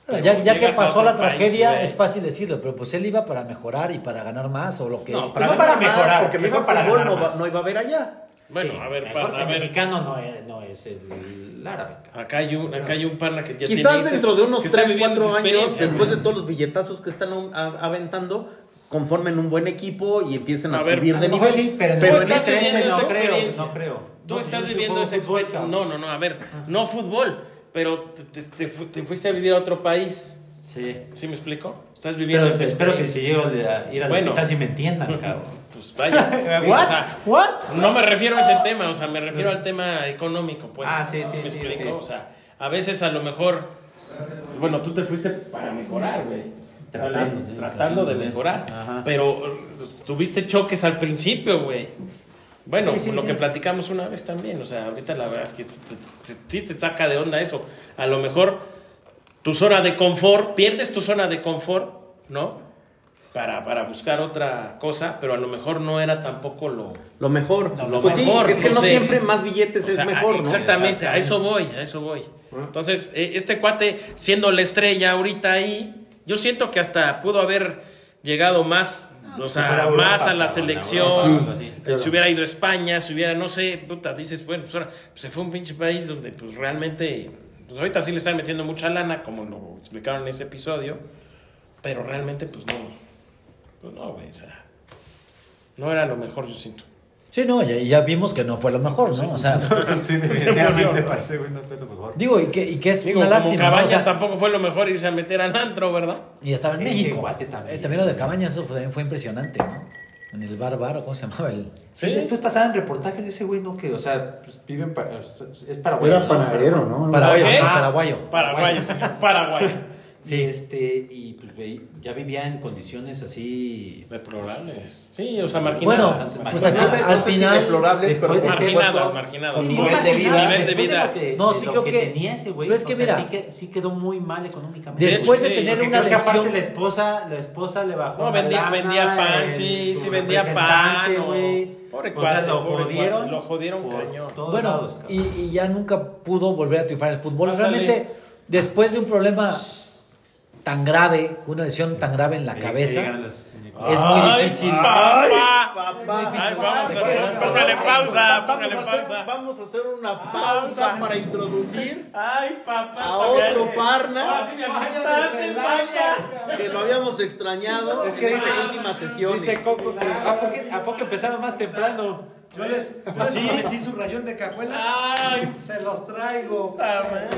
Bueno, ya, ya que pasó la país, tragedia, güey. es fácil decirlo, pero pues él iba para mejorar y para ganar más o lo que... No, Pero no para para mejorar, mejorar, porque iba mejor para fútbol ganar no, más. no iba a haber allá. Bueno, Sí, a ver, mejor pa- que a ver, mexicano no es, no es el árabe. acá hay un, acá hay un pana que ya Quizás tiene dentro de unos que está 3, viviendo 4 sus años, después de todos los billetazos que están aventando, conformen un buen equipo y empiecen a, A ver, subir a de nivel. sí, pero en 2013 viviendo no creo, no creo. Tú No, estás viviendo cabrón. No, no, no, a ver, no fútbol, pero te, te- te fu- te fuiste a vivir a otro país. Sí. ¿Sí me explico? Estás viviendo Pero espero que si llego a ir al Bueno. hospital si me entiendan, *laughs* cabrón. Pues vaya. *laughs* What? O sea, What? no me refiero a ese tema, o sea, me refiero al tema económico, pues. Ah, sí, sí, me sí, explico? O sea, a veces a lo mejor, bueno, tú te fuiste para mejorar, güey. Tratando, tratando de mejorar. Ajá. Pero eh, tuviste choques al principio, güey. Bueno, Sí, sí, lo sí. que platicamos una vez también, o sea, ahorita la verdad es que te- te- sí te saca de onda eso. A lo mejor tu zona de confort, pierdes tu zona de confort, ¿no? Para, para buscar otra cosa, pero a lo mejor no era tampoco lo... Lo mejor. Lo pues mejor, sí, es que no no sé. siempre más billetes o sea, es mejor, ¿no? Exactamente, a eso voy, a eso voy. Entonces, eh, este cuate, siendo la estrella ahorita ahí, yo siento que hasta pudo haber llegado más, o sea, más a la selección. Europa. Claro. Si hubiera ido a España, si hubiera, no sé, puta, dices, bueno, pues ahora pues se fue a un pinche país donde pues realmente, pues ahorita sí le están metiendo mucha lana, como lo explicaron en ese episodio, pero realmente pues no, pues no, güey, o sea, no era lo mejor, yo siento. Sí, no, ya, y ya vimos que no fue lo mejor, ¿no? O sea, *laughs* Sí, definitivamente *laughs* parece, güey, no fue lo mejor. digo, y que, y que es Digo, una como lástima, ¿no? O Cabañas sea, tampoco fue lo mejor irse a meter al antro, ¿verdad? y estaba en Ese México. guate también. También lo de Cabañas, eso fue- también fue impresionante, ¿no? En el bar bar, ¿o ¿cómo se llamaba? El... Sí, después pasaban reportajes de ese güey, ¿no? Que, o sea, pues vive en... pa- Es paraguayo. Era panadero, ¿no? Paraguayo, ¿Qué? ¿no? paraguayo. Paraguayo, señor, Paraguayo. Sí. este, y pues ya vivía en condiciones así... Deplorables. Sí, o sea, marginadas. Bueno, Bastante pues aquí, No, al no final... deplorables, después pero de ser- marginadas, marginadas. Sin Nivel nivel de de vida, nivel de después vida. lo que, No, de sí creo que, que- tenía ese güey, pero es que o sea, mira, sí, que, sí quedó muy mal económicamente. Después de Sí, tener Porque una que aparte lesión... la esposa, la esposa le bajó No, vendía, lana, vendía pan, el- sí, sí, vendía pan. güey. Pobre O sea, lo pobre jodieron. cuate, Lo jodieron cañón. Bueno, lados, y, y ya nunca pudo volver a triunfar en el fútbol. Realmente, después de un problema tan grave, una lesión tan grave en la cabeza, es muy Ay, difícil. papá. papá. Muy difícil Ay, vamos a recuperarse. póngale pausa, póngale Vamos a hacer- pausa. Vamos a hacer una pausa para introducir Ay, papá. a otro parna que lo habíamos extrañado Es que dice, Coco que ¿a poco, ¿a poco empezaron más temprano? Yo les, yo les metí su rayón de cajuela. Ay, Se los traigo. puta madre.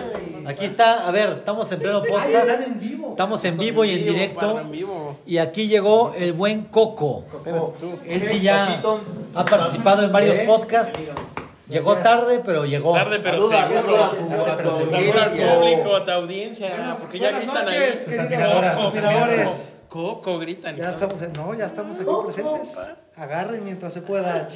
Aquí está, a ver, estamos en pleno podcast. están en vivo. Estamos en vivo y en directo. para en vivo. Y aquí llegó el buen Coco. Él sí ya ha participado en varios podcasts. Llegó tarde, pero llegó. Tarde, pero Saluda, seguro. saluda tu Saluda al público, a tu audiencia. Porque ya Buenas gritan noches, ahí. queridos Coco, gritan. Ya estamos, en- no, ya estamos aquí presentes. Agarren mientras se pueda.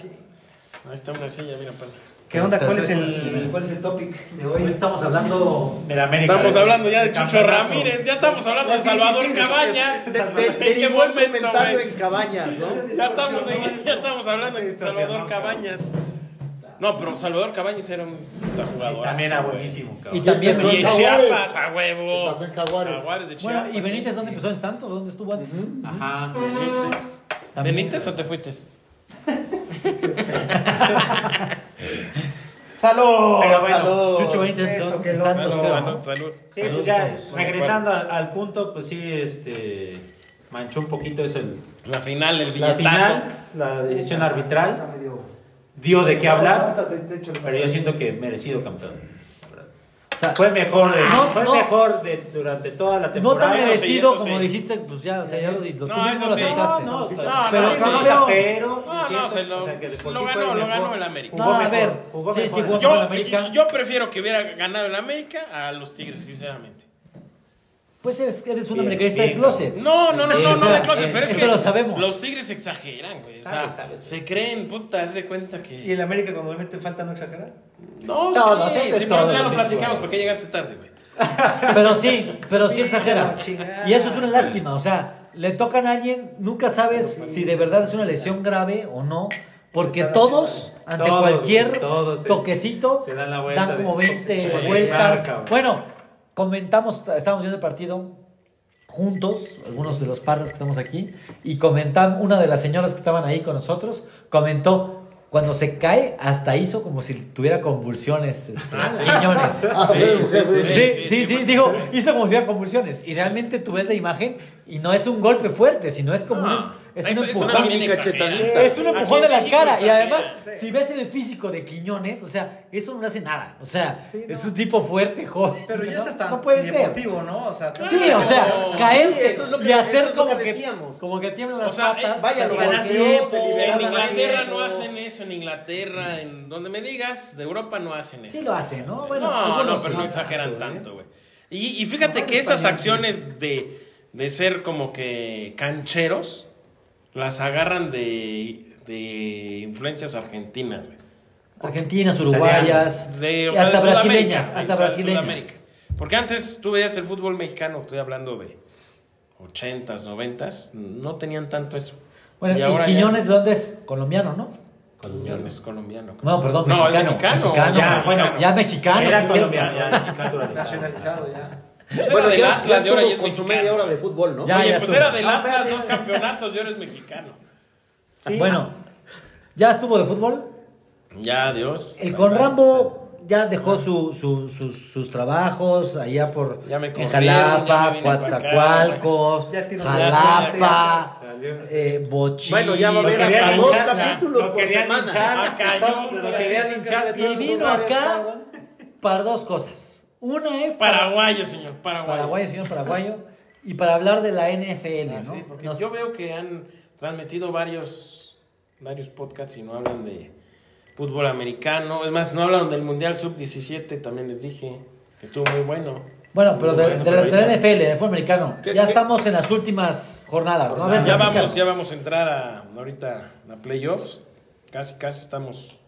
Ahí está una silla, mira, pana. ¿Qué onda? ¿Cuál es el, cuál es el topic de Hoy estamos hablando. De la América. Estamos hablando ya de Chucho campeonato. Ramírez, ya estamos hablando de Salvador Cabañas. De- de- ¿En qué momento, en Cabañas, ¿no? Ya estamos, en- ya estamos hablando de Salvador Cabañas. No, pero Salvador Cabañas era un jugador. También era buenísimo, cabrón. Y también Y en Jaguares. Chiapas, a huevo. Estás en Jaguares. Jaguares de Chiapas. Bueno, ¿y Benítez dónde empezó? ¿En Santos? ¿Dónde estuvo antes? Ajá. Benítez. ¿Benítez o te fuiste? *laughs* ¡Salud! Pero bueno, Salud. Chucho Benítez que Santos, Salud, salud, salud. Sí, pues ya, regresando al, al punto, pues sí, este, manchó un poquito eso el, La final, el la final, la decisión arbitral, dio de qué hablar, pero yo siento que merecido campeón. O sea, Fue mejor, de- No, fue no. mejor de, durante toda la no temporada. tan eso sí, merecido eso como sí. dijiste, pues ya, o sea, ya lo, lo- tú No, mismo eso lo sí. aceptaste. No, no, No, Pero no, campeón. pero No, no, se lo, o sea, que de por lo sí ganó, fue lo ganó el América. No, Jugó a ver, jugó sí, mejor. sí, jugó Yo, con el América. yo prefiero que hubiera ganado el América a los Tigres, sinceramente. Pues eres, eres un americanista de closet. No, no, no, no, no de closet, pero es eso que lo sabemos. los tigres exageran, güey. O sea, Sabes, sabes. se creen, puta, haz de cuenta ¿Y que. el América cuando le mete falta no exagera? No, Todos, sí, eso es sí, por eso ya lo platicamos, güey. porque llegaste tarde, güey. *laughs* Pero sí, pero sí exagera. Y eso es una lástima. O sea, le tocan a alguien, nunca sabes si de verdad es una lesión grave o no. Porque todos, ante Todos, cualquier toquecito, se dan la vuelta dan de- como 20 se vueltas. bueno, comentamos, estábamos viendo el partido juntos, algunos de los padres que estamos aquí, y comentamos, una de las señoras que estaban ahí con nosotros, comentó, cuando se cae, hasta hizo como si tuviera convulsiones. *laughs* Sí, Sí, sí, digo, hizo como si fuera convulsiones. Y realmente tú ves la imagen y no es un golpe fuerte, sino es como un, es eso- un empujón. también exagera. Es un empujón de la en cara. Y además, si ves el físico de Quiñones, o sea, eso no hace nada. O sea, es un tipo fuerte, joven. Pero que ya no, es hasta no puede ser. deportivo, ¿no? O sea, Sí, o sea, No, caerte es que- y hacer es como que como que tiemblan las O sea, patas. eh, vaya, lo ganar tiempo. En la Inglaterra tiempo. no hacen eso, en Inglaterra, en donde me digas, de Europa no hacen eso. Sí lo hacen, ¿no? Bueno, no, no, pero no exageran tanto, güey. Y, y fíjate que esas acciones de, de ser como que cancheros, las agarran de, de influencias argentinas, güey. Argentinas, uruguayas, De, o y sea, hasta de brasileñas, hasta brasileñas. Porque antes tú veías el fútbol mexicano, estoy hablando de 80s, 90s, no tenían tanto eso. Bueno, y, ahora ya- Quiñones, ¿de dónde es? Colombiano, ¿no? Quiñones, colombiano. No, perdón, No, mexicano. mexicano. mexicano. Ya, bueno, ya mexicano, Era sí es cierto. colombiano, ya, naturalizado. nacionalizado ya. Pues Bueno, era del ya, Atlas y ahora ya es con su media hora de fútbol, ¿no? Ya, Oye, ya pues estuvo. era del Atlas, dos campeonatos y ahora es mexicano. Bueno, ¿ya estuvo de fútbol? Ya, Dios. El Conrambo ya dejó su, su- sus, sus trabajos allá por Ya me en corrieron, ya Jalapa, vine acá. Coatzacoalcos, Ya tiene- Jalapa, Salió. eh, Bochí. Bueno, ya va a haber querían dos hinchar, capítulos lo por querían semana. hinchar, Ah, cayó, lo querían hinchar de Y todos vino lugares, acá cabrón. para dos cosas. Una es para Paraguayo, señor. Paraguayo. paraguayo, señor paraguayo, y para hablar de la NFL, Ah, ¿no? sí, porque Nos- yo veo que han transmitido varios, varios podcasts y no hablan de fútbol americano. Es más, no hablan del Mundial Sub-17, también les dije. Que estuvo muy bueno. Bueno, pero de, de la, ahorita. de la NFL, de fútbol americano, ¿Qué- ya qué? estamos en las últimas jornadas, ¿no? A ver, ya, vamos, ya vamos a entrar a, ahorita a playoffs. Casi, casi estamos.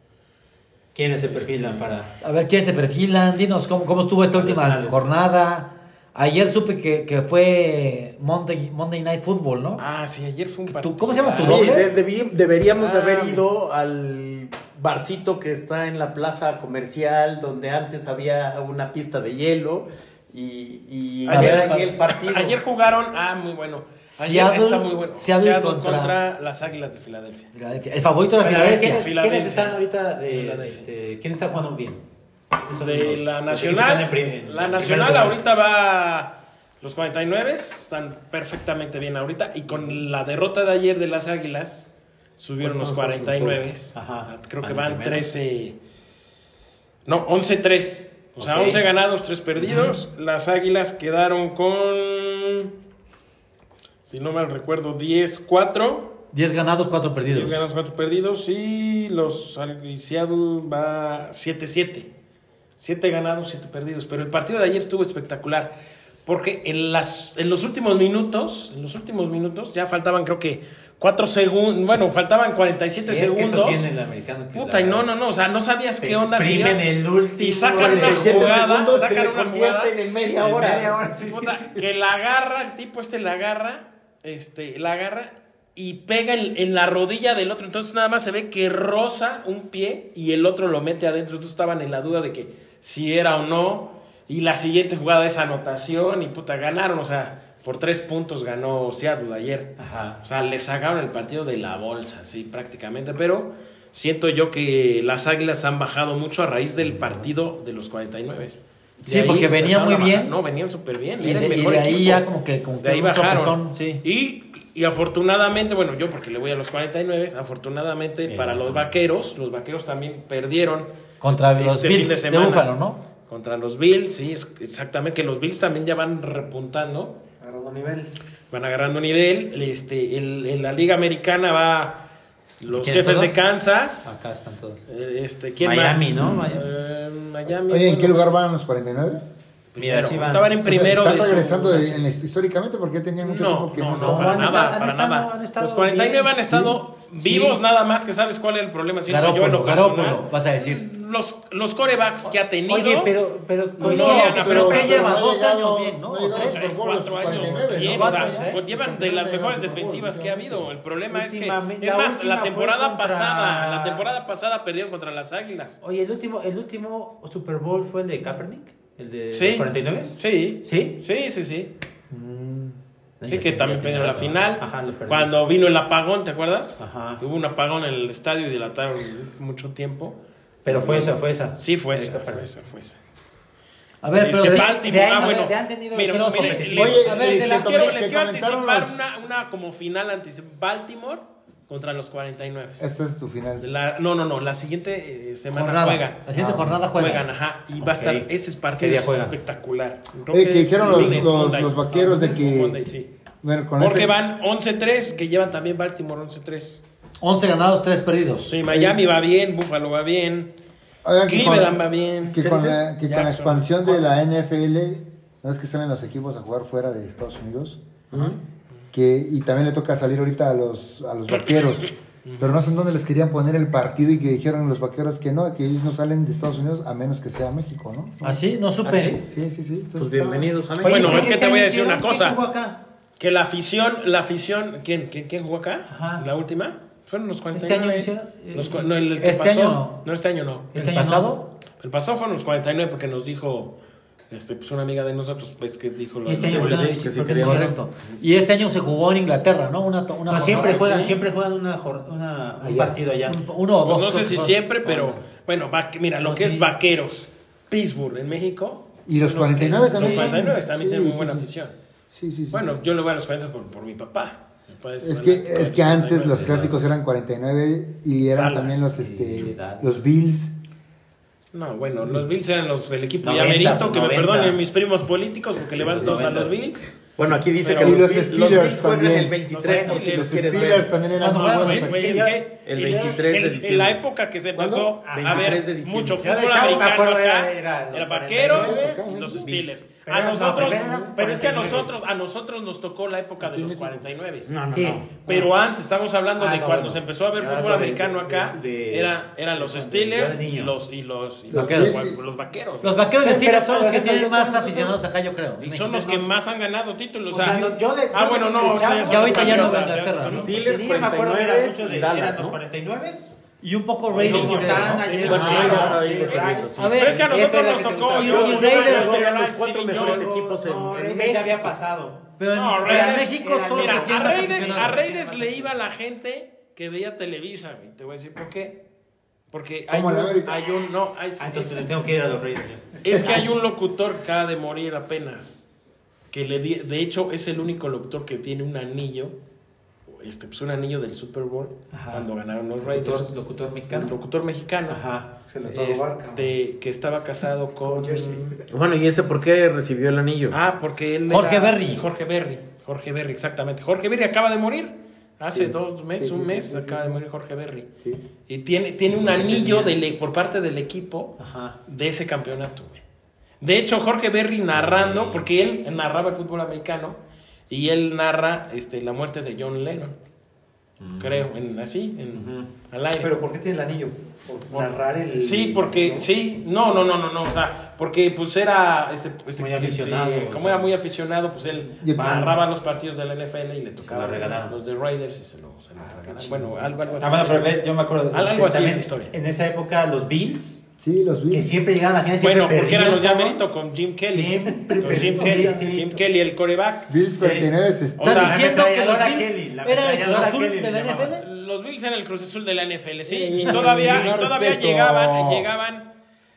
¿Quiénes se perfilan para.? A ver, ¿quiénes se perfilan? Dinos cómo, cómo estuvo esta última finales. jornada. Ayer supe que, que fue Monday, Monday Night Football, ¿no? Ah, sí, ayer fue un partido. ¿Tú- cómo se llama tu doble? de- deberíamos de Ah, haber mi- ido al barcito que está en la plaza comercial donde antes había una pista de hielo y, y A ver, ver ahí el partido. Ayer jugaron, ah, muy bueno. Ayer Seattle- está muy bueno. Seattle Seattle contra- contra... las Águilas de Filadelfia. El favorito de Filadelfia. ¿quiénes, Filadelfia. quiénes están ahorita de, Filadelfia. este, ¿Quién está jugando bien? Esos De los- la Nacional, están en prim- en la Nacional ahorita va los 49 están perfectamente bien ahorita y con la derrota de ayer de las Águilas subieron los ¿Cuáles son los 49. puntos? Ajá. Creo que Van van en primero. 13 No, 11-3. O sea, Ok. 11 ganados, 3 perdidos. Las Águilas quedaron con si no mal recuerdo 10-4. 10 ganados, 4 10 perdidos. ganados, 4 perdidos. Y los y Seattle va 7-7. 7 ganados, 7 perdidos. Pero el partido de ayer estuvo espectacular. Porque en, las, en los últimos minutos, en los últimos minutos, ya faltaban creo que 4 segundos, bueno, faltaban 47 Sí, es que eso segundos. tiene el americano que Puta, y no, no, no, o sea, no sabías qué onda. si el último y sacan una 47 jugada, sacan una jugada. en media En hora. media hora, sí, sí, Puta, sí. que la agarra, el tipo este la agarra, este, la agarra y pega en, en la rodilla del otro. Entonces nada más se ve que roza un pie y el otro lo mete adentro. Entonces estaban en la duda de que si era o no. Y la siguiente jugada es anotación y puta, ganaron. O sea, por tres puntos ganó Seattle ayer. Ajá. O sea, le sacaron el partido de la bolsa, sí, prácticamente. Pero siento yo que las águilas han bajado mucho a raíz del partido de los 49. De Sí, porque venía muy bien. No, venían súper bien. Y de, y de ahí equipo. ya como que, como que De ahí bajaron. sí. Y, y afortunadamente, bueno, yo porque le voy a los 49, afortunadamente Bien. para los vaqueros, los vaqueros también perdieron. Contra este los Bills de, semana. Búfalo, ¿no? Contra los Bills, sí, exactamente, que los Bills también ya van repuntando, nivel. Van agarrando nivel. Este, el, en la Liga Americana va los jefes de Kansas. Acá están todos. Eh, este, ¿quién Miami, ¿no? Mm, Miami. Oye, ¿en qué lugar van los 49? Primero, sí estaban en primero. Este, de regresando de, en, históricamente porque tenían mucho no, tiempo que no, no, no, para nada, para nada. Los 49 han estado vivos nada más que sabes cuál es el problema. Siempre Garópolo, yo vas a decir. Los, los corebacks que ha tenido. Oye, pero, pero, lleva dos años bien, ¿no? O tres, cuatro años bien. Pues, llevan de las mejores defensivas que ha habido. El problema es que, es más, la, temporada pasada, la temporada pasada perdieron contra las Águilas. Oye, el último, el último Super Bowl fue el de Kaepernick, el de sí. 49. Sí. Sí. Sí, sí, sí. Mm. Sí, que también perdieron la final. Ajá, lo Cuando vino el apagón, ¿te acuerdas? Ajá. Hubo un apagón en el estadio y dilataron mucho tiempo. Pero fue esa, fue esa. Sí, fue esa, fue esa, fue esa. A ver, este pero ah, les, quiero, les quiero anticipar una, una como final anticip Baltimore contra los 49. Esta es tu final. La, no, no, no. La siguiente eh, semana jornada. juegan. La siguiente ah, jornada juegan. Juegan, ajá. Y okay. va a estar. Ese partido es espectacular. Creo eh, que, hicieron los, los, los, vaqueros ah, de que. Monday, sí. bueno, con Porque ese... van 11-3, que llevan también Baltimore 11-3. 11 ganados, 3 perdidos. Sí, Miami sí. va bien, Buffalo va bien. Oigan, Cleveland con, va bien. Que con, la, que con la, expansión de la NFL, ¿no es que salen los equipos a jugar fuera de Estados Unidos? Uh -huh que, y también le toca salir ahorita a los, a los vaqueros. Pero no sé en dónde les querían poner el partido y que dijeron los vaqueros que no, que ellos no salen de Estados Unidos a menos que sea México, ¿no? ¿Ah, sí? No supe. ¿Ah, sí, sí, sí. Pues bienvenidos a México. Bueno, es que te voy a decir una cosa. ¿Quién Jugó acá? Que la afición, la afición, ¿quién, quién, jugó acá? Ajá. La última. Fueron los 49. ¿Este año? Eh, no, el, el este año no. No, este año no. ¿Este ¿El pasado? El pasado fueron los 49 porque nos dijo este, pues una amiga de nosotros, pues que dijo lo este que sí, correcto. Y este año se jugó en Inglaterra, ¿no? Una, una no, siempre juegan, siempre juegan una, una un partido allá. Uno o pues, dos. No sé si siempre, pero ah. bueno, va, mira, lo que es vaqueros, Pittsburgh en México. Y los 49 que, también. Los 49 también tienen muy buena afición. Bueno, yo lo veo a los 49 por, por mi papá. Es que, es que antes los clásicos eran 49 y eran también los, este, los Bills. No, bueno, los Bills eran los del equipo 90, llamerito, que 90. me perdonen mis primos políticos porque le van todos a los Bills. Bueno, aquí dice Pero que los, los Bills, Steelers los también. el 23, no sé, no, los Steelers también eran no, muy buenos. Es que el 23 el, de diciembre. En la época que se empezó a, ver mucho fútbol americano acá, era, era, vaqueros, los Steelers. A nosotros, pero es que a nosotros, a nosotros nos tocó la época de los 49. No, no, sí. Pero antes, estamos hablando de cuando se empezó a ver fútbol americano acá, era, eran los Steelers los, y los, y los, vaqueros. los vaqueros. Los de Steelers son los que tienen más aficionados acá, yo creo. Y son los que más han ganado títulos. Ah, bueno, no. Ya ahorita ya no. Los Steelers, me acuerdo, eran los 49. Y un poco Raiders. Pero es que a nosotros nos tocó. Y, y Raiders eran los cuatro mejores equipos en, había pasado. Pero en, México son los que tienen a Raiders, le iba la gente que veía Televisa, Te voy a decir por qué. Porque hay un, hay un, No, hay, ah, entonces le tengo que ir a los Raiders. Es que hay un locutor que acaba de morir apenas. Que le de hecho es el único locutor que tiene un anillo este, pues, un anillo del Super Bowl cuando ganaron los Raiders. Locutor, mexicano. Locutor mexicano. Ajá. Se este, que estaba casado con. Jersey. Bueno, ¿y ese por qué recibió el anillo? Ah, porque él. Jorge. Berry. Jorge Berry. Jorge Berry, exactamente. Jorge Berry acaba de morir. Hace dos meses, un mes, acaba de morir Jorge Berry. Y tiene, tiene un anillo por parte del equipo Ajá. de ese campeonato. De hecho, Jorge Berry narrando, porque él narraba el fútbol americano y él narra este, la muerte de John Lennon. Creo, en, así, en, al aire. Pero ¿por qué tiene el anillo? ¿Por narrar el.? Sí, porque, sí, no, no, no, no, no, o sea, porque pues era. Este, este muy este, aficionado. Como era muy aficionado, pues él narraba los partidos de la NFL y le tocaba lo los de Raiders y se lo, se lo ah. Bueno, algo, algo así. Ah, bueno, pero yo me acuerdo. Algo así en, historia. en esa época, los Bills Sí, los vi. Que siempre llegaban a la final. Bueno, porque eran los llaveritos con Jim Kelly. Siempre con Jim Kelly. Jim Kelly, el coreback. Bills 49 sí. Estás o sea, diciendo que los Bills eran el Cruz Azul de la NFL. Los Bills eran el Cruz Azul de la NFL, sí. y todavía, y todavía llegaban, llegaban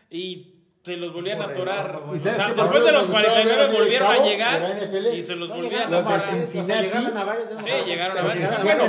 y se los volvían a atorar. Después de los 49 volvieron a llegar y se los volvían a atorar. Los de Cincinnati. Sí, llegaron a varios. Bueno,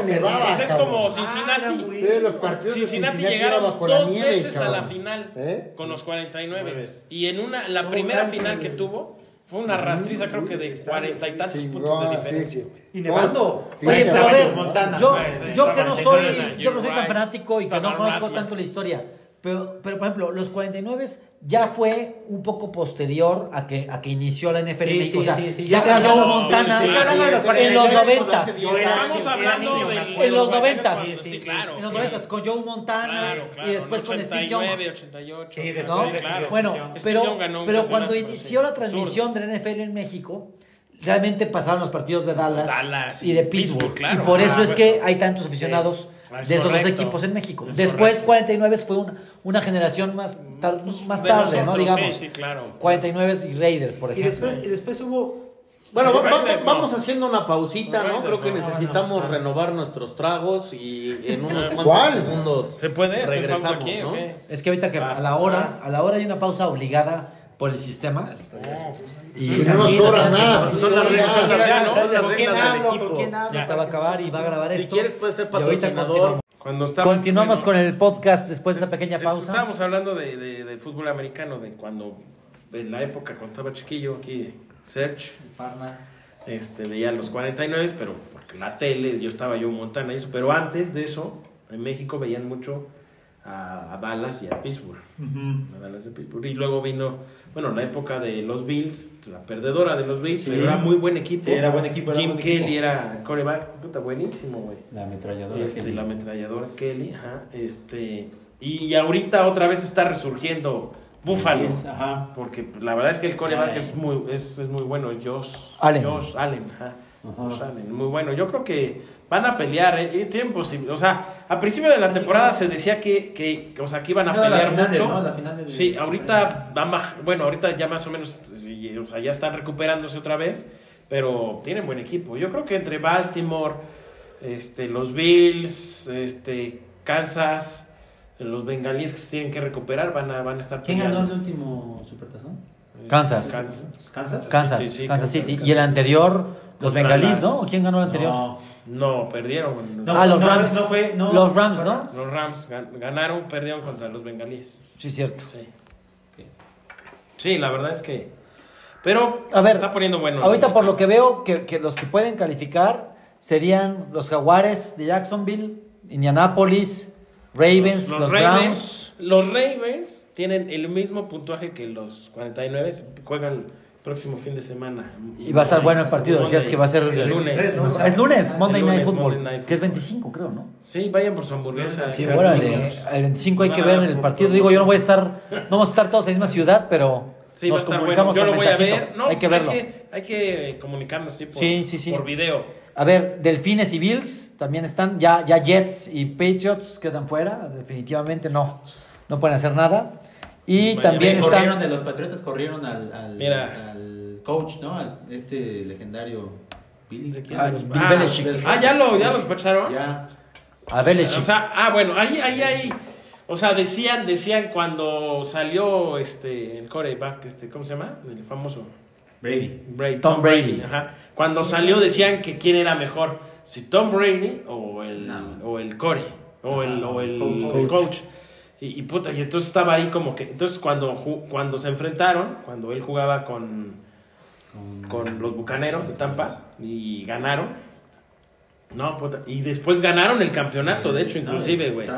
ese es como Cincinnati. Cincinnati llegaron dos veces a la final con los 49. Y en una, la primera final que tuvo, fue una rastriza, creo que de cuarenta y tantos puntos de diferencia. Y nevando. Oye, pero a yo, yo que no soy, yo no soy tan fanático y que no conozco tanto la historia. Pero, pero, por ejemplo, los 49 ya fue un poco posterior a que, a que inició la NFL Sí, en México. sí, o sea, sí, sí, ya ganó ganó, Montana sí, sí, sí, sí, en los noventas. sí, Estamos hablando de. En los noventas. Sí, sí, claro. En los claro. noventas con Joe Montana Claro, claro, y después con Steve Young. 89, 88. Sí, después ¿no? de claro. Bueno, pero, pero cuando inició la transmisión de la NFL en México, realmente pasaron los partidos de Dallas, Dallas y de Pittsburgh, Pittsburgh. claro. y por eso Ah, es pues, que hay tantos aficionados Ah, es de esos dos equipos en México. Es Después, correcto. 49 fue una, una generación más, tar- más De tarde, ¿no? Digamos. Sí, sí, claro. 49 y Raiders, por Y ejemplo. después, y después hubo. Bueno, va- no. vamos haciendo una pausita, No, Creo que no. necesitamos renovar nuestros tragos y en unos *laughs* cuantos ¿Cuál? segundos ¿Se puede? ¿Se regresamos, aquí, ¿no? Es que ahorita que a la hora, a la hora hay una pausa obligada por el sistema. Y Y no nos cobran nada. no ¿no? son las ¿Con reglas quién hablo? ¿Con quién hablo? ahorita va a acabar y va a grabar Si esto. quieres, puedes ser Y ahorita patrocinador. continuamos. Cuando estaba- Continuamos bueno, con el podcast después de esta pequeña es- pausa. Estábamos hablando de, de, de fútbol americano, de cuando, en la época cuando estaba chiquillo, aquí, Search, este, veía los 49, pero porque la tele, yo estaba yo en Montana y eso, pero antes de eso, en México veían mucho a, a Dallas y a Pittsburgh. A Dallas y Pittsburgh. Y luego vino, bueno, la época de los Bills, la perdedora de los Bills, Sí. pero era muy buen equipo. Sí, era buen equipo, era Kim buen Kelly equipo. era coreback, puta, buenísimo, güey. La ametralladora. Este, Kelly. la ametralladora Kelly, ajá, este, y, ahorita otra vez está resurgiendo Buffalo, Ajá. porque la verdad es que el coreback es muy, es, es muy bueno, Josh Allen. Josh Allen, ajá, Ajá. Josh Allen, muy bueno, yo creo que van a pelear, eh, y tienen posible, o sea, a principio de la temporada se decía que, que, o sea, que iban a No, pelear final de- mucho, no, la final de- sí, ahorita, van baj- bueno, ahorita ya más o menos, sí, o sea, ya están recuperándose otra vez, pero tienen buen equipo, yo creo que entre Baltimore, este, los Bills, este, Kansas, los bengalíes que se tienen que recuperar van a, van a estar ¿Quién ganó el peleando. último supertazón? Kansas. Kansas. ¿Kansas? Kansas, City, sí, Kansas City. Kansas Y el anterior, los bengalíes, ¿no? ¿O ¿Quién ganó el anterior? No. No, perdieron. No, ah, los no, Rams. no fue- no. los Rams, ¿no? Los Rams gan- ganaron, perdieron contra los bengalíes. Sí, cierto. Sí. Sí, la verdad es que. Pero A ver, se está poniendo bueno. Ahorita por lo que veo, que, que los que pueden calificar serían los Jaguares de Jacksonville, Indianapolis, Ravens, los, Browns. Los Ravens tienen el mismo puntuaje que los 49. Juegan próximo fin de semana. Y va a estar bueno el partido. Monday. Decías que va a ser el lunes. ¿no? Es lunes, Monday El lunes, Night Football, Monday Night que es Football. 25, creo, ¿no? Sí, vayan por su hamburguesa. Sí, órale. Jr. El 25 hay que ver dar el por partido. Digo, yo no voy a estar, no vamos a estar todos en la misma ciudad, pero Sí, va a nos estar bueno. comunicamos Yo por lo voy a ver. No, hay que verlo. Hay que, hay que comunicarnos sí, por, Sí, sí, sí. por video. A ver, Delfines y Bills también están. Ya, ya Jets y Patriots quedan fuera. Definitivamente no, no pueden hacer nada. Y también corrieron de los Patriotas, corrieron al, al, Mira. al coach, ¿no? Al, este legendario Billy. ¿de quién? Ah, los- Bill Ah, ah, ya lo, ya lo despacharon. Ya. A Belichick. O sea, ah, bueno, ahí, ahí, ahí. O sea, decían, decían cuando salió este el coreback, este, ¿cómo se llama? El famoso Brady. Brady, Tom Brady. Ajá. Cuando salió decían que quién era mejor, si Tom Brady o el No. o el core o el o el Coach. el coach. Y, y puta, y entonces estaba ahí como que entonces cuando cuando se enfrentaron, cuando él jugaba con con los Bucaneros de Tampa y ganaron. No, puta, y después ganaron el campeonato, de hecho, No, inclusive, güey.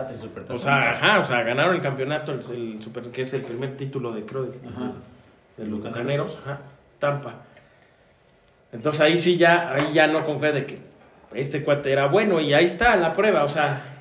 O sea, ajá, o sea, ganaron el campeonato, el, el super, que es el primer título de, creo, de, Ajá. de los Bucaneros, ajá, Tampa. Entonces ahí sí ya, ahí ya no confía de que este cuate era bueno y ahí está la prueba, o sea,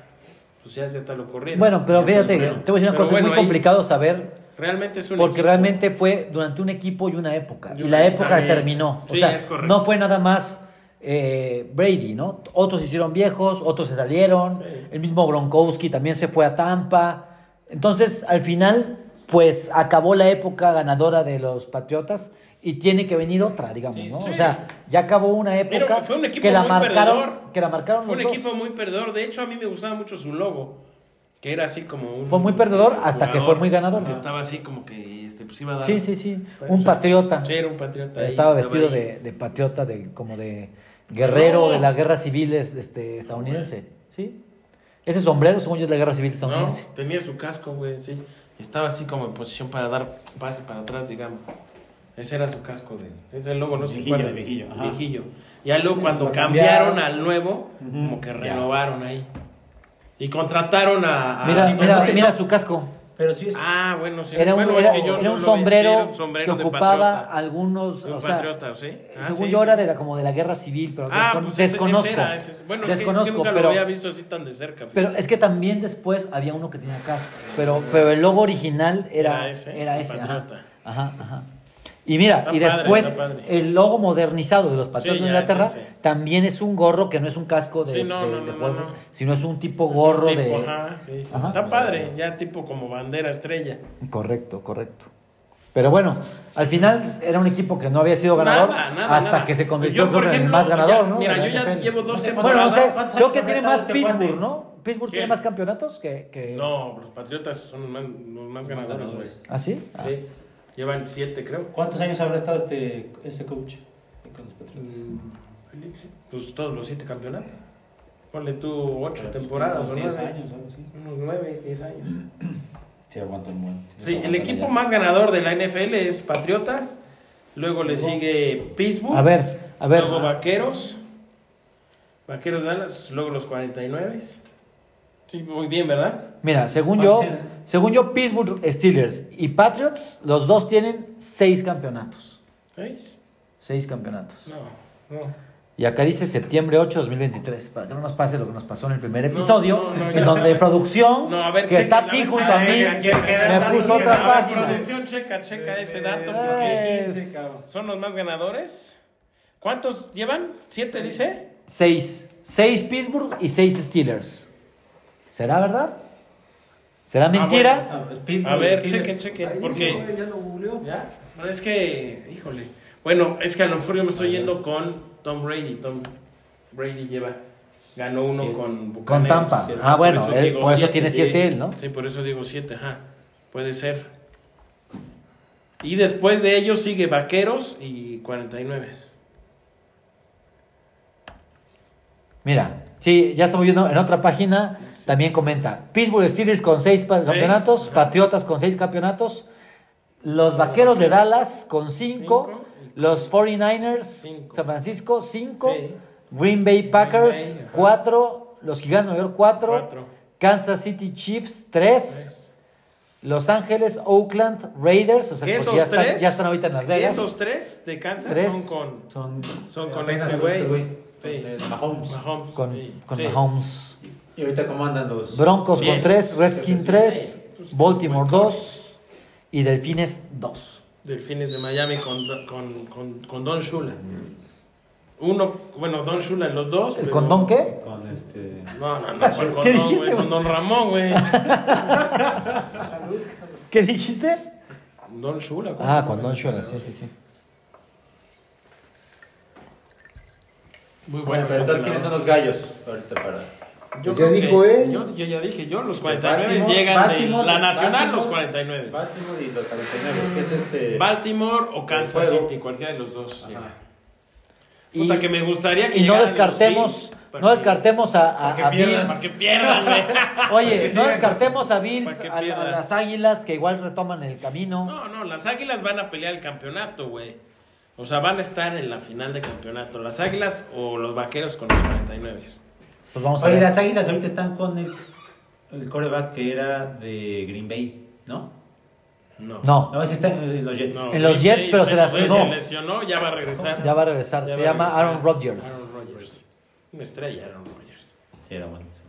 pues ya se está lo corriendo. Bueno, pero fíjate, te voy a decir una cosa, bueno, es muy ahí complicado saber Realmente es un porque equipo. realmente fue durante un equipo y una época. Y la época terminó. O sea, es no fue nada más eh, Brady, ¿no? Otros se hicieron viejos, otros se salieron. Sí. El mismo Gronkowski también se fue a Tampa. Entonces, al final, pues acabó la época ganadora de los Patriotas y tiene que venir otra, digamos, ¿no? sí. O sea, ya acabó una época Pero fue un equipo que la muy marcaron, perdedor. que la marcaron Fue un dos. equipo muy perdedor. De hecho, a mí me gustaba mucho su logo. Que era así como un. Fue muy perdedor hasta que fue muy ganador. Que estaba así como que este, pues iba a dar. Sí, sí, sí. Un o sea, patriota. Sí, era un patriota. ahí, Estaba vestido de, de patriota, de, como de guerrero No. de la guerra civil es- este, estadounidense. ¿Sí? Ese sombrero, según yo, es la guerra civil No, estadounidense. tenía su casco, güey, sí. Estaba así como en posición para dar pase para atrás, digamos. Ese era su casco de. Ese es el logo, no sé cuál. viejillo, ajá. Viejillo. Ya luego cuando cambiaron, cambiaron. al nuevo, Ujú. como que Ya. renovaron ahí. Y contrataron a. a- Mira, sí, mira, no mira no- su casco. Pero sí es. Ah, bueno, sí. Era un, Bueno, era, es que yo era no un lo vi, sombrero, sí, era un sombrero que de ocupaba algunos, De un o sea, patriota, ¿sí? Ah, según sí, yo sí. era de la, como de la guerra civil, pero Ah, descon- pues desconozco. ese era, ese- bueno, es que- es que, desconozco, nunca pero, lo había visto así tan de cerca. pero fíjate. es que también después había uno que tenía casco, pero, pero el logo original era, Era ese, era el ese, ajá, ajá, ajá. Y mira, Está y padre, después el logo modernizado de los Patriotas Sí, de ya, Inglaterra sí, sí. también es un gorro que no es un casco de, Sí, no, de- no, de no, golf, no, no. sino es un tipo Es un gorro tipo, de... ajá, sí, sí. Ajá. Está padre, ya tipo como bandera estrella. Correcto, correcto. Pero bueno, al final era un equipo que no había sido ganador Nada, nada, hasta nada. que se convirtió Yo, en el más ganador, ya- ¿no? Mira, yo ya NFL. llevo dos Bueno, temporadas. sé, ¿Cuántos creo que tiene más Pittsburgh? ¿no? Pittsburgh tiene más campeonatos que... que... No, los Patriotas son más- los más ganadores, güey. ¿Ah, sí? Ah. Sí. Llevan siete, creo. ¿Cuántos años habrá estado este, este coach con los Patriotas? Pues todos los siete campeonatos. Ponle tú ocho temporadas o Unos 10 nueve. años, algo así. Unos nueve, diez años. *clears throat* Sí, aguanta un buen. Sí, el equipo más ganador de la NFL es Patriotas. Luego le sigue Pittsburgh. A ver, a ver. Luego Vaqueros. Vaqueros de Dallas. Luego los 49. Sí, muy bien, ¿verdad? Mira, según yo, según yo, Pittsburgh Steelers y Patriots, los dos tienen seis campeonatos. ¿Seis? Seis campeonatos. No, no. Y acá dice septiembre 8 2023, para que no nos pase lo que nos pasó en el primer episodio, no, no, en donde producción, No, a ver, que checa, está aquí junto a mí, me puso otra página. Producción, checa, checa ese dato. Porque es- son los más ganadores. ¿Cuántos llevan? ¿Siete, dice? Seis. Seis Pittsburgh y seis Steelers. ¿Será verdad? ¿Será mentira? Ah, Pittsburgh, A ver, chequen, chequen. Porque. ¿Ya? No, es que, híjole. Bueno, es que a lo mejor yo me estoy yendo con Tom Brady. Tom Brady lleva, ganó uno con Con Buccaneers. Tampa. Ah, bueno, Por él- digo por eso siete, tiene siete él, ¿no? Sí, por eso digo siete, ajá. Puede ser. Y después de ellos sigue Vaqueros y 49. Mira, sí, ya estamos viendo en otra página, también comenta, Pittsburgh Steelers con seis campeonatos. Patriotas con seis campeonatos, los Vaqueros de Dallas con cinco, Cinco. los 49ers, Cinco. San Francisco, cinco, Sí. Green Bay Packers, Bay, ajá. cuatro, los Gigantes de Nueva York, cuatro, Cuatro. Kansas City Chiefs, tres, Los Ángeles, Oakland Raiders, o sea, Que porque esos ya están, tres, ya están ahorita en Las Vegas. esos tres de Kansas Tres. son con, Son, son con este este güey. Sí. Mahomes. Mahomes. Con, sí. con Sí. Mahomes. Y ahorita, ¿cómo andan los. Broncos Bien. con 3, Redskins 3, Pues, Baltimore buen 2 y Delfines 2. Delfines de Miami con, con, con, con Don Shula. Uno, bueno, Don Shula en los dos. ¿El pero- condón qué? Con este. No, no, no, ¿cuál *laughs* ¿Qué condón, dijiste? Con Don Ramón, güey. ¿Qué dijiste? Don Shula. ¿cómo Ah, con? Don Shula, sí, sí, sí. Muy Bueno, bueno. pero entonces, ¿quiénes son los gallos? Ahorita para. Yo Pues ya dijo que- él. Yo, yo ya dije, yo, los 49 Baltimore, llegan Baltimore, de la nacional, Baltimore, los 49. Baltimore y los 49. ¿Qué es este? Baltimore o Kansas. City, cualquiera de los dos. Y, Puta, que me gustaría que y no descartemos, Bills no que- descartemos a, a- para que a pierdan, Para que Bills. pierdan, güey. *laughs* Oye, que no descartemos a Bills, que a, a las Águilas que igual retoman el camino. No, no, las águilas van a pelear el campeonato, güey. O sea, van a estar en la final de campeonato. Las águilas o los vaqueros con los 49. Pues vamos a Oye, ver. las águilas ahorita están con el, el coreback que era de Green Bay, ¿no? No. No, No, ese está en los Jets. No, En los Green Jets, Bay pero se lastimó. Se lesionó, ya va a regresar. ya va a regresar. Ya Se a llama regresar. Aaron Rodgers. Aaron Rodgers. Una estrella, Aaron Rodgers. Sí, era bueno. sí.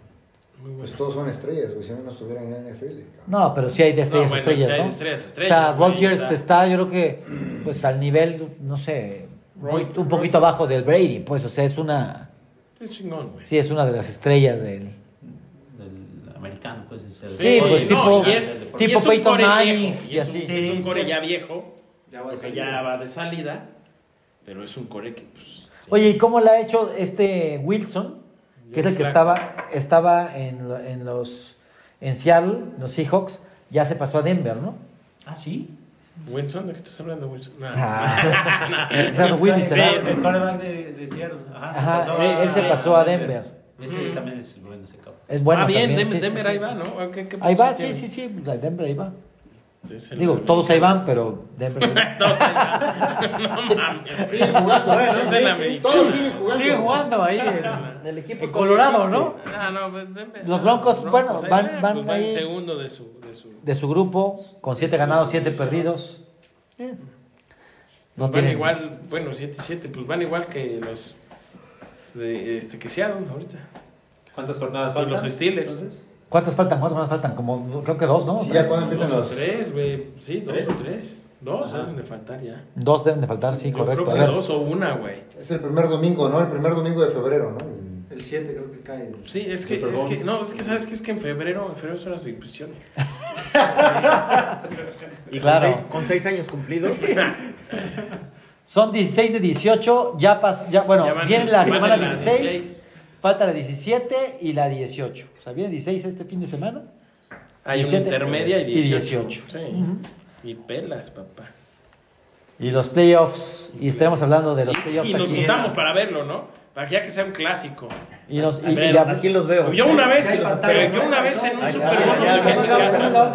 Muy bueno. Pues todos son estrellas, güey, si no, no estuvieran en la NFL. cabrón. No, pero sí hay de estrellas, No, bueno, estrellas, sí hay ¿no? de estrellas, o estrellas, sea, Rodgers está, yo creo que, pues al nivel, no sé, Roy- un poquito abajo del Brady, pues, o sea, es una, Es chingón, güey. sí, es una de las estrellas del... Del americano, pues. el- Sí, pues, no, tipo- y es- tipo y es un Peyton Manning viejo, y es un- así. Es un core Sí, ya viejo, Ya va porque ya va de salida, pero es un core que, pues... Oye, ¿y cómo la ha hecho este Wilson? Que es el que estaba, estaba en, lo- en los, en Seattle, los Seahawks, ya se pasó a Denver, ¿no? Ah, sí. Wilson, ¿de qué estás hablando, Wilson? *laughs* No. Ah. Esa Willy Sí, El coreback de, de Seattle. Ajá, se pasó él, a- él se pasó a Denver. Ese Mm. también es bueno ese cabrón. Es bueno ah, bien, también, Denver, sí, sí, Denver sí. ahí va, ¿no? ¿Qué- qué Ahí va, sí, sí, sí, la Denver ahí va. Digo, *laughs* todos ahí van, pero Denver. Todos ahí van. No mames. Siguen jugando. Todos siguen jugando. Siguen jugando ahí en el equipo Colorado, ¿no? Ah, no, pues, Denver. Los Broncos, bueno, ahí van- van pues ahí. segundo de su, de su De su grupo, con siete ganados, siete perdidos. Eh, No van tienen igual, bueno, 7-7, pues van igual que los de este que Seattle ahorita. ¿Cuántas jornadas Pues faltan? los Steelers. entonces? ¿Cuántas faltan? ¿Cuántas faltan? Como, creo que dos, ¿no? Sí, Tres. ya cuando empiezan Dos o los. tres, güey. Sí, dos ¿Tres? o tres. Dos Ajá. deben de faltar ya. Dos deben de faltar, sí, Yo correcto. creo A que ver, dos o una, güey. Es el primer domingo, ¿no? El primer domingo de febrero, ¿no? El 7 creo que cae. Sí, es que, es que, no, es que sabes que es que en febrero, en febrero son las inscripciones. *laughs* Y Claro. con, seis, con seis años cumplidos. *laughs* son 16 de 18, ya pas, ya, bueno, Ya van- viene la semana en la 16, 16. falta la 17 y la 18. O sea, viene 16 este fin de semana. Hay una 17 intermedia y y 18. 18. Sí. Y pelas, papá. Y los playoffs, y estaremos hablando de los Y, playoffs y nos aquí. juntamos para verlo, ¿no? Para que ya que sea un clásico. Y nos, A y- ver, y Aquí los veo. Yo una vez, yo una vez en un Super Bowl los.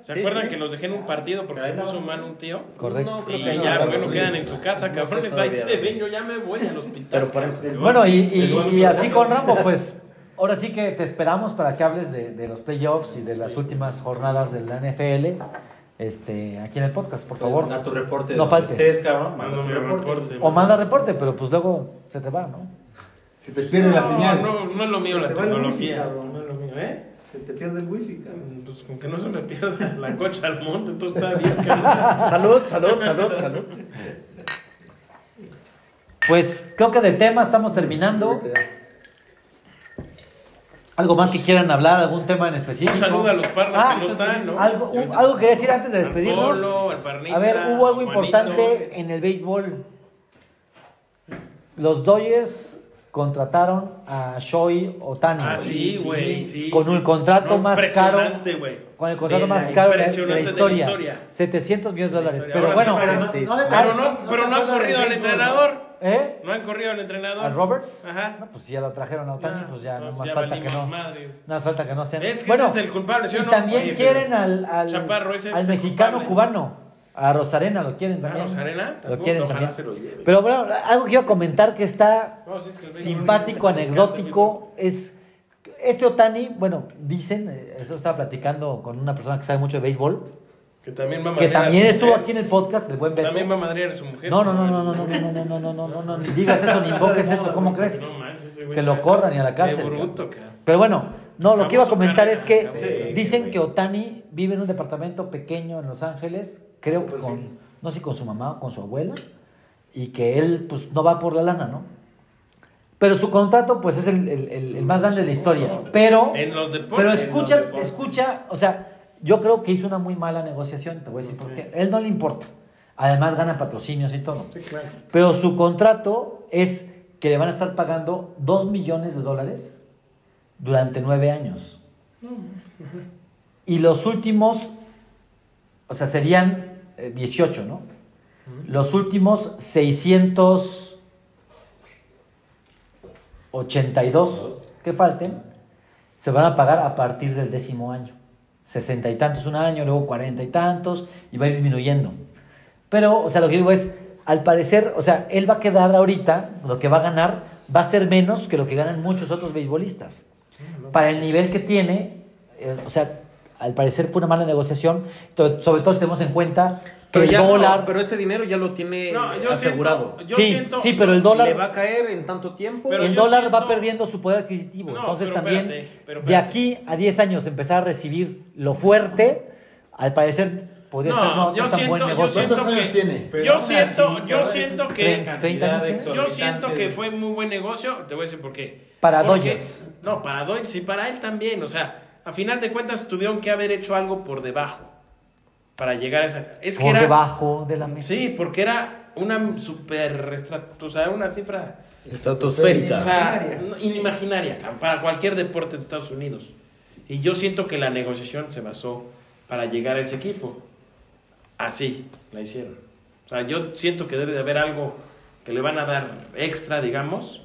¿Se Sí, acuerdan sí, que los dejé en un partido porque se puso mal un tío? Correcto. No, creo Y que no, ya, no, bueno, quedan en su casa, cabrones. Ahí se ven, yo ya me voy al hospital. Pero por eso- cabrón. Bueno, y, y, y a ti con Rambo, pues ahora sí que te esperamos para que hables de, de los playoffs y de las últimas jornadas de la NFL este, aquí en el podcast, por favor. Da tu reporte. No faltes. estés, cabrón. Manda Mándame tu un reporte. reporte. O manda reporte, pero pues luego se te va, ¿no? Se te pierde la señal. No, no es lo mío Se la tecnología. cabrón. No es lo mío, ¿eh? Se te pierde el wifi, cabrón. Pues con que no se me pierda *laughs* la cocha al monte, entonces está bien, cabrón. Salud, salud, salud, salud. Pues creo que de tema estamos terminando. ¿Algo más que quieran hablar? ¿Algún tema en específico? Un saludo a los Ah, que no están, ¿no? Algo, un- algo quería decir antes de Al despedirnos. Polo, al Parnita, A ver, hubo algo Juanito. importante en el béisbol. Los Dodgers contrataron a Shohei Otani. Ah, sí, güey. Sí, Con sí. un contrato No, más caro. impresionante, güey. Con el contrato De más caro de la, de la impresionante de la historia. historia. 700 millones de dólares. Pero bueno, pero no- Pero de corrido al entrenador. ¿Eh? No han corrido al entrenador. ¿A Roberts? Ajá. No, pues si ya lo trajeron a Otani, No, pues ya pues no más ya falta que no. madres. No más falta que no sean. Es que bueno, ese es el culpable, ¿sí o y también Oye, quieren al, al, Chaparro, ese es al el mexicano culpable. cubano. A Rosarena lo quieren Ah, también. Rosarena, lo quieren ojalá también. se lo lleve. Pero bueno, algo que quiero comentar que está No, es que simpático, anecdótico, es este Otani, bueno, dicen, eh, eso estaba platicando con una persona que sabe mucho de béisbol, Que también va a que madrear a también su estuvo mujer. aquí en el podcast, el buen Beto. También va a madrear a su mujer. No, no, no, no, no, no, no, no, no, no, no, no, no, no, ni digas eso, ni invoques eso, ¿cómo crees? No ese güey Que lo corran y a la cárcel, Qué bruto. Pero bueno, no, lo que iba a comentar es que eh, dicen que Otani vive en un departamento pequeño en Los Ángeles, creo que con, no sé si con su mamá o con su abuela, y que él pues no va por la lana, ¿no? Pero su contrato pues es el, el- el- el más grande de la historia. Pero, En los deportes. pero en los escucha, deportes. escucha, o sea, yo creo que hizo una muy mala negociación, te voy a decir por qué. Él no le importa. Además gana patrocinios y todo. Sí, claro. Pero su contrato es que le van a estar pagando 2 millones de dólares durante 9 años. Y los últimos, o sea, serían eh, 18, ¿no? Los últimos 682 que falten se van a pagar a partir del décimo año. 60 y tantos un año, luego 40 y tantos, y va a ir disminuyendo. Pero, o sea, lo que digo es, al parecer, o sea, él va a quedar ahorita, lo que va a ganar va a ser menos que lo que ganan muchos otros beisbolistas. Para el nivel que tiene, eh, o sea, al parecer fue una mala negociación, sobre todo si tenemos en cuenta Pero, el ya no, dólar... pero ese dinero ya lo tiene No, yo asegurado. siento- yo sí, siento- sí, pero el dólar... Le va a caer en tanto tiempo. Pero el yo dólar va siento- perdiendo su poder adquisitivo. No, Entonces pero también, espérate, pero de espérate. aquí a 10 años empezar a recibir lo fuerte, al parecer podría No, ser no, yo no tan buen siento- yo negocio. siento ¿Cuántos años que- tiene? Pero yo siento, así, yo siento que... Treinta. 30 años. Yo siento que fue muy buen negocio, te voy a decir por qué. Para Dodgers. No, para Dodgers y para él también. O sea, a final de cuentas tuvieron que haber hecho algo por debajo para llegar a esa. Es que por era. debajo de la mesa. Sí, porque era una super. estrat- O sea, una cifra. Estratosférica. O sea, no- inimaginaria para cualquier deporte de Estados Unidos. Y yo siento que la negociación se basó para llegar a ese equipo. Así la hicieron. O sea, yo siento que debe de haber algo que le van a dar extra, digamos,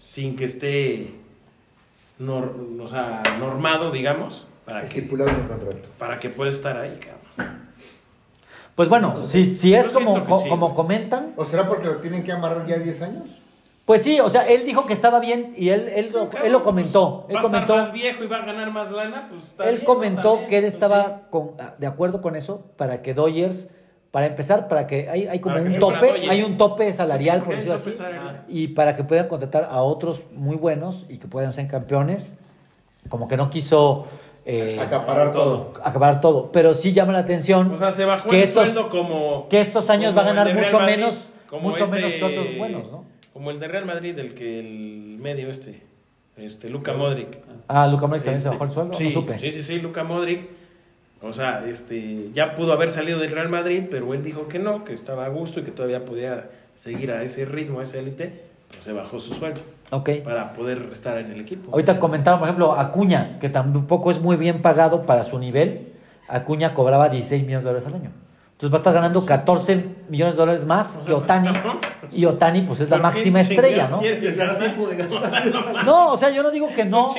sin que esté nor- o sea, normado, digamos, para que, Estipulado en el contrato. para que pueda estar ahí, cabrón. Pues bueno, si, si es como, co- sí. como comentan, ¿O será porque lo tienen que amarrar ya 10 años? pues sí, o sea, él dijo que estaba bien y él, él, lo, él lo comentó. Él Va a estar comentó, más viejo y va a ganar más lana, pues está él bien, comentó está bien, que él pues estaba con- de acuerdo con eso para que Dodgers, para empezar, para que hay, hay como un tope, Dodgers. hay un tope salarial, por decirlo así, salarial. y para que puedan contratar a otros muy buenos y que puedan ser campeones, como que no quiso eh, Acaparar todo. acabar todo, pero sí llama la atención O sea, se bajó que el estos, sueldo como. que estos años va a ganar mucho Madrid, menos, como mucho este- menos que otros buenos, ¿no? Como el de Real Madrid, el que el medio este, este Luka Modric. Ah, Luka Modric también se Este, bajó el sueldo, sí, no supe. Sí, sí, sí, Luka Modric. O sea, este, ya pudo haber salido del Real Madrid, pero él dijo que no, que estaba a gusto y que todavía podía seguir a ese ritmo, a ese élite. Se bajó su sueldo Ok. para poder estar en el equipo. Ahorita comentaron, por ejemplo, Acuña, que tampoco es muy bien pagado para su nivel. Acuña cobraba 16 millones de dólares al año. Entonces va a estar ganando 14 millones de dólares más que Otani. Y Otani, pues es la ¿Pero máxima estrella, ¿no? *laughs* No, o sea, yo no digo que no.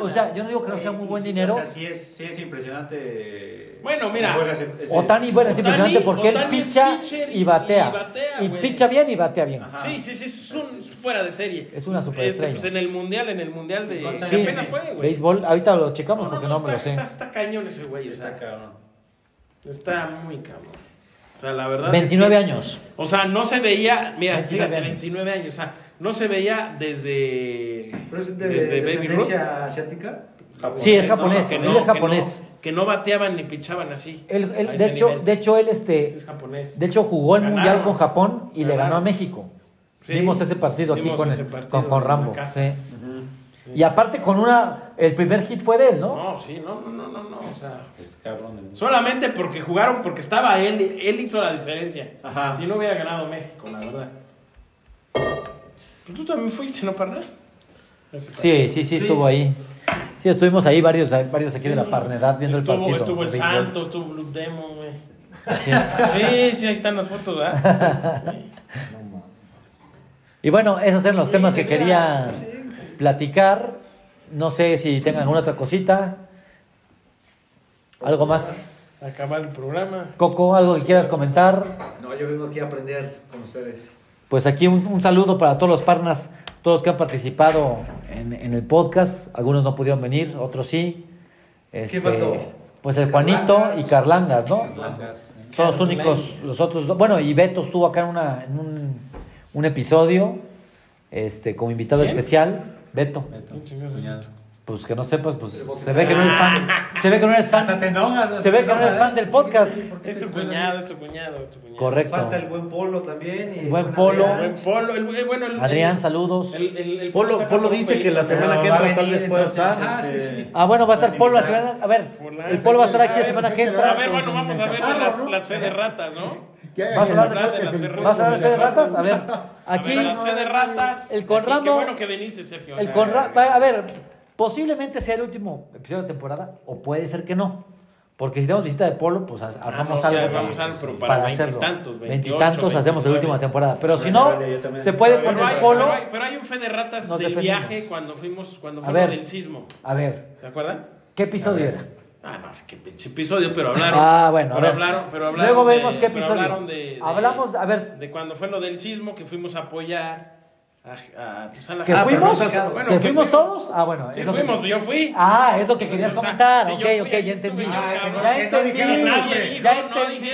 O sea, yo no digo que no sea muy buen dinero. O sea, sí es, sí es impresionante. Bueno, mira, Otani, bueno, es impresionante porque él picha y batea. y picha bien y batea bien. Ajá. Sí, sí, sí, es un fuera de serie. Es una superestrella. Este, pues en el mundial, en el mundial de. Béisbol, ahorita lo checamos porque no, me lo sé. Está, cañón ese güey, Sí, o sea, está cabrón. Está muy cabrón. O sea, la verdad. 29 es que- años. O sea, no se veía, mira, 29 fíjate, años. 29 años, o sea, no se veía desde. Pero es de, desde Baby Ruth. asiática. Sí, es japonés. que él no, es que japonés. no- Que no, bateaban ni pichaban así. Él- él- de, hecho, nivel. de hecho, él este, es japonés. De hecho, jugó el Ganaron. Mundial con Japón y le ganó a México. Sí. Vimos ese partido aquí con, ese el- partido con, Rambo. sí. Y aparte con una, el primer hit fue de él, ¿no? No, sí, no, no, no, no, no, o sea. Es cabrón. el- Solamente porque jugaron, porque estaba él, él hizo la diferencia. Ajá. Si no hubiera ganado México, la verdad. Pues tú también fuiste, ¿no, para Ese Sí, sí, sí, estuvo ahí. Sí, estuvimos ahí varios, varios aquí de la Parnedad viendo estuvo, el partido. Estuvo el. Santos, estuvo Blue Demon, güey. Así es. Sí, sí, ahí están las fotos, ¿verdad? Sí. *laughs* Y bueno, esos eran los temas que quería platicar. No sé si tengan alguna otra cosita. ¿Algo más? Acabar el programa. Coco, algo que quieras comentar. No, yo vengo aquí a aprender con ustedes. Pues aquí un, un saludo para todos los partners, todos los que han participado en, en el podcast. Algunos no pudieron venir, otros sí. Este, faltó? Pues el Juanito y Carlangas, ¿no? Blancas. Son los únicos, los otros dos. Bueno, y Beto estuvo acá en, una, en un, un episodio este, como invitado ¿Quién? especial. Beto. Pues que no sepas, pues se ve que no eres fan. Se ve que no eres Hasta fan. te enojas. Se ve que no eres fan del podcast. Es tu cuñado, es tu cuñado, es tu cuñado. Correcto. Falta el buen polo también. y El buen Polo. Adrián. Buen Polo, el, el- bueno, el, Adrián, saludos. El, el, el Polo, Polo dice que la semana que entra tal vez pueda estar. Ah, sí, este, sí. Ah, bueno, va a estar Polo la semana. A ver, el Polo va a estar aquí la semana pues que entra. A ver, bueno, vamos a ver Ah, las, las fe de ratas, ¿no? ¿Qué hay? ¿Vas a hablar de el- ferreras. ¿Vas a hablar de fe de ratas? A ver, A aquí. ver, las fe de ratas. el con Aquí, Rambo- Qué bueno que viniste, Sergio. El Ah, Conra- a ver, posiblemente sea el último episodio de temporada, o puede ser que no. Porque si tenemos visita de Polo, pues ha- armamos no, sí, algo armamos para, algo, para para hacerlo. veintitantos, veintiocho, Veintitantos hacemos el 29. último temporada. Pero si no, se puede hay, el Polo. pero, hay, pero hay un fe de ratas del viaje cuando fuimos, cuando A fue ver. del sismo. A ver, ¿Se acuerdan? ¿qué episodio era? Ah, es que pinche episodio, pero hablaron. Ah, bueno, pero hablaron, pero hablaron Luego de- vemos qué episodio. de- de- Hablamos, a ver, de cuando fue lo del sismo que fuimos a apoyar a, a, pues, a la ¿que Ah, fuimos? pero no- bueno, ¿Que que fuimos todos? Ah, bueno. Sí, lo que- fuimos, yo fui. Ah, es lo que querías O sea, comentar. sí, ok, fui, ok, ya entendí. yo, Ya entendí. Ya entendí.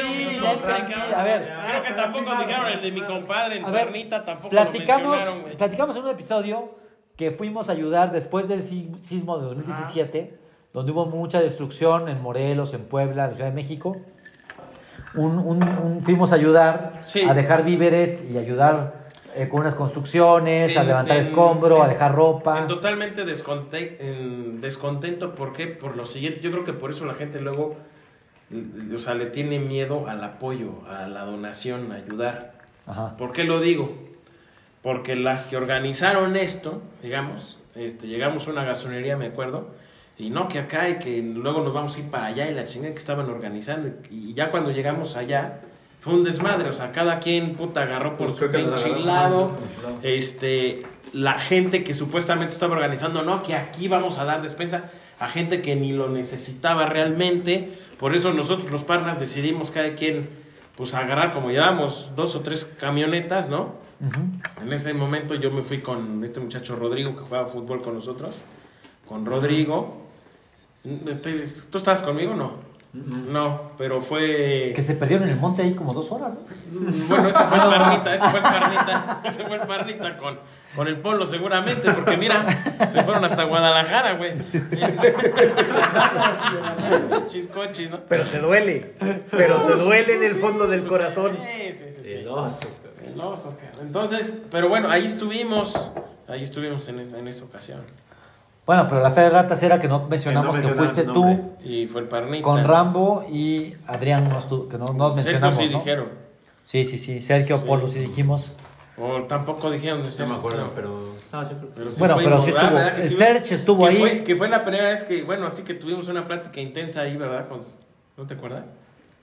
A ver, Creo que tampoco dijeron el de mi compadre, el A ver, Cuernita, tampoco platicamos, platicamos en un episodio que fuimos a ayudar después del si- sismo de 2017, donde hubo mucha destrucción en Morelos, en Puebla, en la Ciudad de México. Un, un- un- fuimos a ayudar Sí. a dejar víveres y ayudar eh, con unas construcciones, a levantar en- escombro, a dejar ropa. En totalmente desconte- en descontento, ¿por qué? Por lo siguiente, yo creo que por eso la gente luego, o sea, le tiene miedo al apoyo, a la donación, a ayudar. Ajá. ¿Por qué lo digo? Porque las que organizaron esto, digamos, este, llegamos a una gasolinería, me acuerdo, y no, que acá y que luego nos vamos a ir para allá y la chingada que estaban organizando. Y, y ya cuando llegamos allá, fue un desmadre, o sea, cada quien puta agarró por Pues su pinche lado. Este, la gente que supuestamente estaba organizando, no, que aquí vamos a dar despensa a gente que ni lo necesitaba realmente. Por eso nosotros los partners decidimos cada quien pues agarrar, como llevábamos dos o tres camionetas, ¿no? En ese momento yo me fui con este muchacho Rodrigo que jugaba fútbol con nosotros, con Rodrigo. Este, ¿Tú estabas conmigo o no? No, pero fue... Que se perdieron en el monte ahí como dos horas, ¿no? Bueno, ese fue el Parnita, ese fue el Parnita, ese fue el Parnita con, con el Polo seguramente, porque mira, se fueron hasta Guadalajara, güey. *laughs* Chiscochis, ¿no? Pero te duele. Pero te duele en el fondo del corazón. Sí, sí, sí. sí. El oso. El oso, cabrón. Entonces, pero bueno, ahí estuvimos, ahí estuvimos en esa, en esa ocasión. Bueno, pero la fe de ratas era que no mencionamos Que que, no fuiste mencionaron tú. Y fue el Parnita. con Rambo y Adrián, no estu- que no nos Sergio mencionamos, sí ¿no? dijeron. Sí, sí, sí. Sergio, Sí. Polo sí dijimos. O tampoco dijeron de No Sergio. me acuerdo, no. pero. No, yo creo que. Pero sí Bueno, pero sí estuvo-. Que sí, Serge estuvo que ahí. Fue, que fue la primera vez que, bueno, así que tuvimos una plática intensa ahí, ¿verdad? Con- ¿No te acuerdas?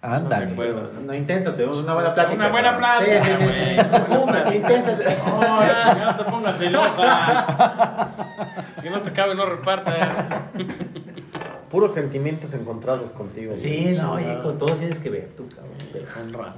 No se Ándale. acuerda. No, intenso, tenemos una buena plática. Una buena plática, Sí, sí, sí. güey. Profunda, intensa. No, ya, no te pongas celosa. *laughs* Si no te cabe, no repartas. *laughs* Puros sentimientos encontrados contigo. Sí, no, oye, con todos tienes que ver tú, cabrón.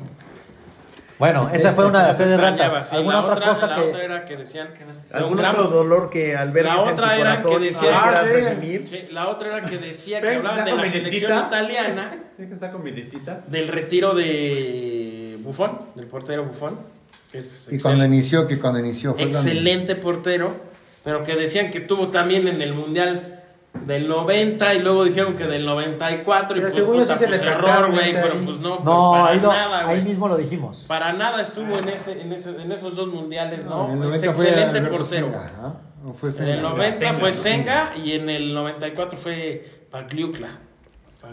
Bueno, *laughs* esa fue una de las Extrañaba, ratas. sí. ¿Alguna la otra cosa la que.? otra era que decían que ¿Algún otro gran- dolor que albergues La en tu otra era corazón que y decía- quieras Ah? Sí, la otra era que decía que hablaban de saco la selección listita. italiana, *laughs* ¿Tienes que sacar mi listita? del retiro de Buffon, del portero que es Y cuando inició, que cuando inició. fue cuando- excelente portero, pero que decían que estuvo también en el Mundial del 90 y luego dijeron que del 94 y Pero pues, puta, sí se pues, le error, güey, pero pues no, No, para ahí, lo- nada, ahí mismo lo dijimos. Para nada estuvo en ese, en ese, en esos dos mundiales, ¿no? en el es 90 fue excelente portero. Senga. No fue En Senga. el 90 Senga, fue ¿no? Senga y en el 94 fue Pagliuca.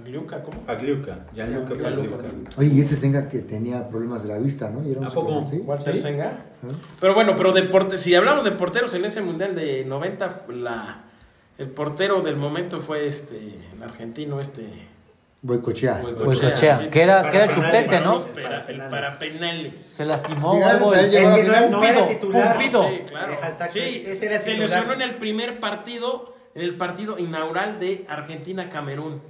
Pagliuca, ¿cómo? Pagliuca. Gianluca Pagliuca. Oye, y ese Senga que tenía problemas de la vista, ¿no? Y era un ¿A poco? ¿sí? Walter ¿Sí? Senga. Pero bueno, pero de porte- si hablamos de porteros en ese mundial de 90, la, el portero del momento fue este, el argentino, este. Boicochea. Goicoechea, sí. que era, que era el Para suplente, ¿no? Pera- el para penales. Se lastimó algo. el- que no- era titular. Pumpido. Sí, claro. Exacto, Sí, ese era se lesionó en el primer partido, en el partido inaugural de Argentina-Camerún.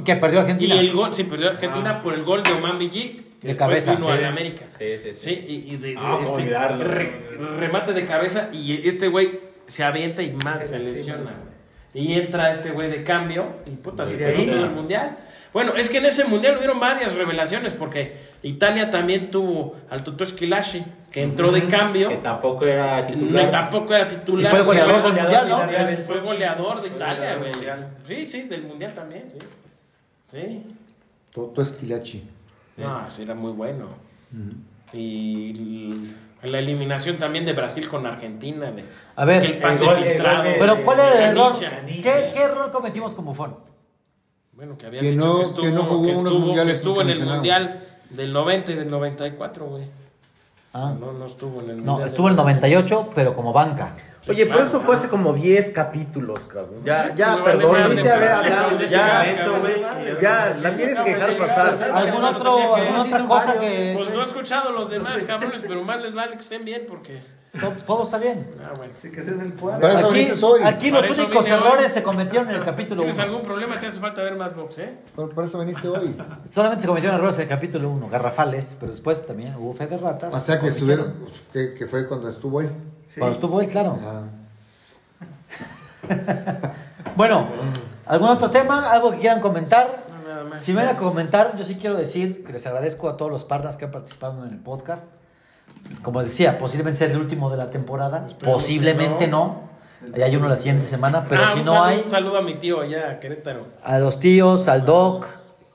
Y que perdió Y Argentina. el gol, sí, perdió Argentina por el gol de Oman Villic. que De cabeza, vino sí. América. Sí, sí, sí. Sí, y, y de, Ah, este olvidarlo. re- remate de cabeza y este güey se avienta y más Se lesiona. Y entra este güey de cambio y puta, se el mundial. Bueno, es que en ese mundial hubieron varias revelaciones porque Italia también tuvo al Toto Schillaci que entró de cambio. Que tampoco era No, titular. tampoco era titular. Y fue goleador Fue del mundial, ¿no? Fue goleador de Italia, güey. Sí, sí, del mundial también, sí. Sí. Toto Esquilachi. No, sí, era muy bueno. Y la eliminación también de Brasil con Argentina. De, A ver, el pase el gol- el filtrado. gol Pero ¿cuál era el error? ¿Qué, ¿Qué error cometimos con Bufón? Bueno, que había Que dicho no- que que estuvo, no jugó que estuvo, que estuvo en el mundial del 90 y del 94, güey. Ah, No, no estuvo en el no, estuvo el del 98, pero como banca. Oye, claro. pero eso fue hace como 10 capítulos, cabrón. Ya, Sí, ya, vale perdón. madre, Viste, a ver, pues, ya, momento, güey. ya, la tienes que dejar pasar. ¿Algún otro, que- alguna otra cosa que.? Pues no he escuchado a los demás cabrones, pero más les vale que estén bien porque. Todo, todo está bien. Ah, bueno. Se quedó en el cuadro. Aquí, aquí los únicos vine hoy. errores se cometieron en el capítulo ¿Tienes 1. algún problema? ¿Te hace falta ver más box, eh? Por, por eso viniste hoy. Solamente se cometieron errores en el capítulo 1, garrafales, pero después también hubo fe de ratas. O sea que estuvieron, que, que fue cuando estuvo él. Cuando estuvo él, claro. Ah. *laughs* Bueno, ¿algún otro tema? ¿Algo que quieran comentar? No, nada más. Si me van a comentar, yo sí quiero decir que les agradezco a todos los partners que han participado en el podcast. Como les decía, posiblemente sea el último de la temporada. Posiblemente no. Ahí hay uno la siguiente semana, pero Ah, si un no saludo- hay, Un saludo a mi tío allá a Querétaro. a los tíos, al doc,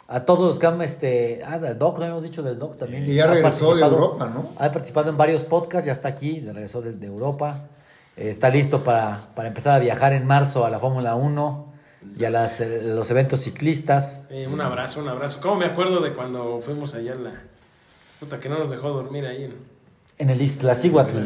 a todos los que han, este, ah, del doc, no hemos dicho del doc también. Y ya Ha regresó de participado- Europa, ¿no? Ha participado en varios podcasts, ya está aquí, regresó desde Europa. Eh, está listo para, para empezar a viajar en marzo a la Fórmula 1 y a las, eh, los eventos ciclistas. Eh, un abrazo, un abrazo. ¿Cómo me acuerdo de cuando fuimos allá a la. Puta, que no nos dejó dormir ahí. En el Iztaccíhuatl.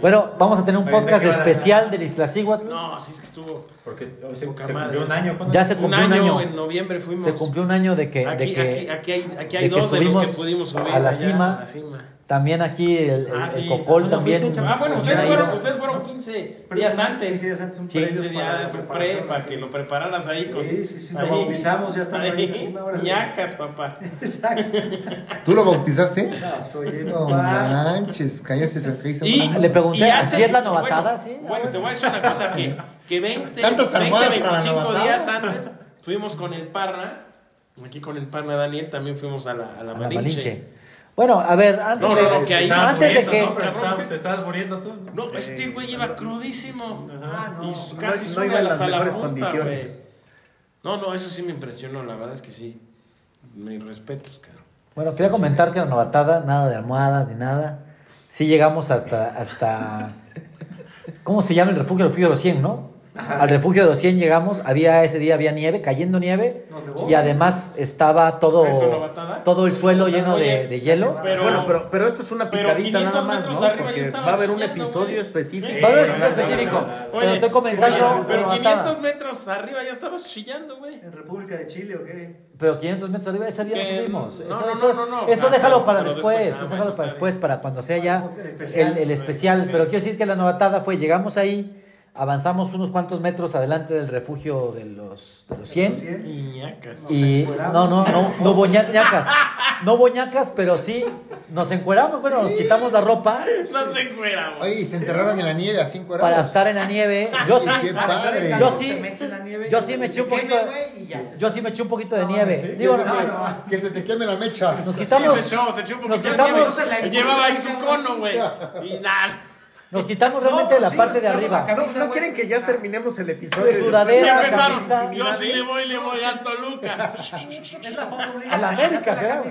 Bueno, vamos a tener un podcast especial del Iztaccíhuatl. No, sí es que estuvo. Porque hoy se, se cumplió un año. ¿cuándo? Ya se cumplió un año, año. en noviembre fuimos. Se cumplió un año de que, Aquí, de que, aquí, aquí hay, aquí hay de que dos de los que subimos pudimos subir a la allá, cima. a la cima. También aquí el, el- Ah, el sí. Cocol ¿No también. fuiste, Ah, bueno, ustedes fueron, ustedes fueron 15 días antes. 15 días antes, un Sí. previo 15 para la días, un pre, para que lo prepararas ahí con... Sí, sí, sí, lo ahí. bautizamos, ya órale. ñacas, papá. Exacto. ¿Tú lo bautizaste? No, soy el No papá. manches, cállate, se. Y Le pregunté, y hace- ¿así es la novatada? Bueno, Sí. Bueno, te voy a decir una cosa que, que 20, ¿Tantas 20, almohadas para la 25 novatada? días antes fuimos con el Parna, aquí con el Parna Daniel también fuimos a la, a la A la Malinche. Bueno, a ver, antes No, de, no, no, que ahí- antes de muriendo, que... ¿no? Pero Cabrón, te estabas muriendo tú. No, este güey iba crudísimo. Ah, no. Y casi no sube iba en las hasta la mejores punta, condiciones. güey. No, no, eso sí me impresionó, la verdad es que sí. Mis respetos, cabrón. Bueno, quería comentar que la novatada, nada de almohadas ni nada. Sí llegamos hasta, hasta *laughs* ¿cómo se llama el refugio? El refugio de los 100, ¿no? Al refugio de los 100 llegamos, había ese día había nieve, cayendo nieve Nos nevó. y además estaba todo todo el suelo lleno de, Oye, de hielo. Pero, bueno, pero, pero esto es una picadita 500 nada más, ¿no? ya Porque va a haber un episodio específico. Va a haber un episodio específico, Oye, pero estoy comentando pero novatada. 500 metros arriba ya estabas chillando, güey. ¿En República de Chile o qué? Pero 500 metros arriba, ese día no Que- subimos. no, eso no, eso, no, no, no, eso claro, déjalo para pero después, después, ah, eso déjalo para después, para cuando sea ya El especial. el, el especial. Pero quiero decir que la novatada fue, llegamos ahí, avanzamos unos cuantos metros adelante del refugio de los, de los 100. Iñacas. Y no, no, no, no *laughs* hubo ña- ñacas. No hubo ñacas, pero sí nos encueramos, bueno, nos quitamos la ropa No se encuera, güey. Oye, y se enterraron en la nieve así encuerados. para estar en la nieve. Yo *laughs* sí, Qué padre. yo sí, Te metes en la nieve, yo sí me eché un te poquito, queme, güey, y ya. yo sí me eché un poquito de No, nieve. sí. Digo, que, se no, te, no. que se te queme la mecha. nos Sí, quitamos, se echó, se echó un nos poquito de quitamos, nieve. Llevaba ahí su cono, güey. Y nada. Nos quitamos realmente No, la sí, parte de arriba. ¿No, quieren que ya terminemos el episodio? Su sudadera. Y Era empezaron. camisa. Yo sí le voy, le voy al Toluca. *laughs* Es la foto obligada. A la América, será.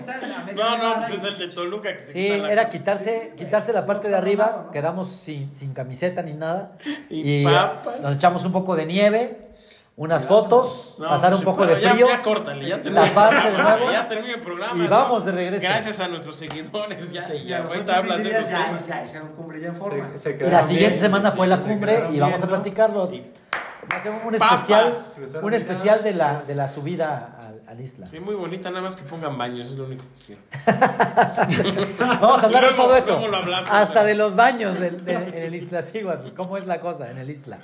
No, no, pues es el de Toluca que se Sí, quita la era quitarse, quitarse la parte de arriba, quedamos sin, sin camiseta ni nada. Y Y papas. nos echamos un poco de nieve, unas fotos, No, pasar un sí, poco de pero ya- frío. Ya, córtale, ya termina. taparse de *laughs* nuevo. Ya termina el programa. Y vamos de regreso. Gracias a nuestros seguidores. Ya, Y ya, a los ahorita ocho hablas de esos ya, ya hicieron cumbre ya en forma. Y la siguiente semana fue la cumbre y vamos a platicarlo. Y- Hacemos un especial, un especial de la, de la subida al, al isla. Sí, muy bonita, nada más que pongan baños, es lo único que quiero. *laughs* Vamos a hablar de todo eso. hablamos. Hasta de los baños del- de- en el Isla Ciguatl. ¿Cómo es la cosa en el Isla?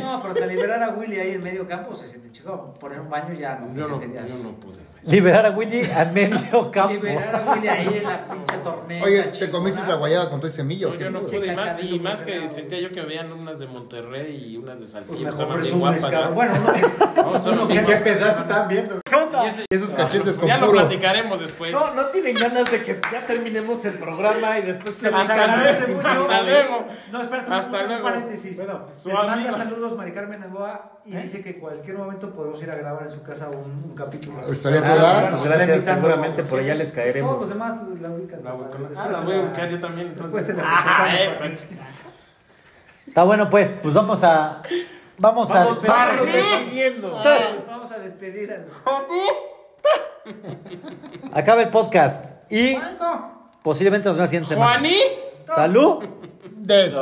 No, pero hasta liberar a Willy ahí en medio campo se siente chico. Poner un baño ya no Yo no, yo no pude. Liberar a Willy a medio campo. Liberar a Willy ahí en la pinche tormenta. Oye, ¿te comiste la guayaba con todo ese semillo? No, ¿Qué yo no pude, y más, y más que sentía yo que me veían unas de Monterrey y unas de Pues Saltillo. mejor estaban bien presumes, cabrón. Bueno. *laughs* No, son uno lo que-. ¿Qué pensaste? Estaban viendo. Y ese- Esos cachetes con Ya lo platicaremos después. No, no tienen ganas de que ya terminemos el programa y después Se les Hasta agradece luego. mucho. Hasta luego. No, espérate, Hasta luego. paréntesis. Bueno, Les suave. manda saludos Mari Carmen y dice que en cualquier momento podemos ir a grabar en su casa un, un capítulo. Estaría Ah, toda. bueno, está gracias, seguramente por allá les caeremos. Todos los demás la ubican. La Ah, la te voy a ubicar yo también. entonces. Después te la Ah, presentamos. esa. Está bueno, pues, pues vamos a. Vamos, a. Vamos, para lo que están viendo. Vamos, vamos a despedir al. Acaba el podcast. Y Juanjo. posiblemente nos vemos la siguiente semana. Juaní. Salud. Des.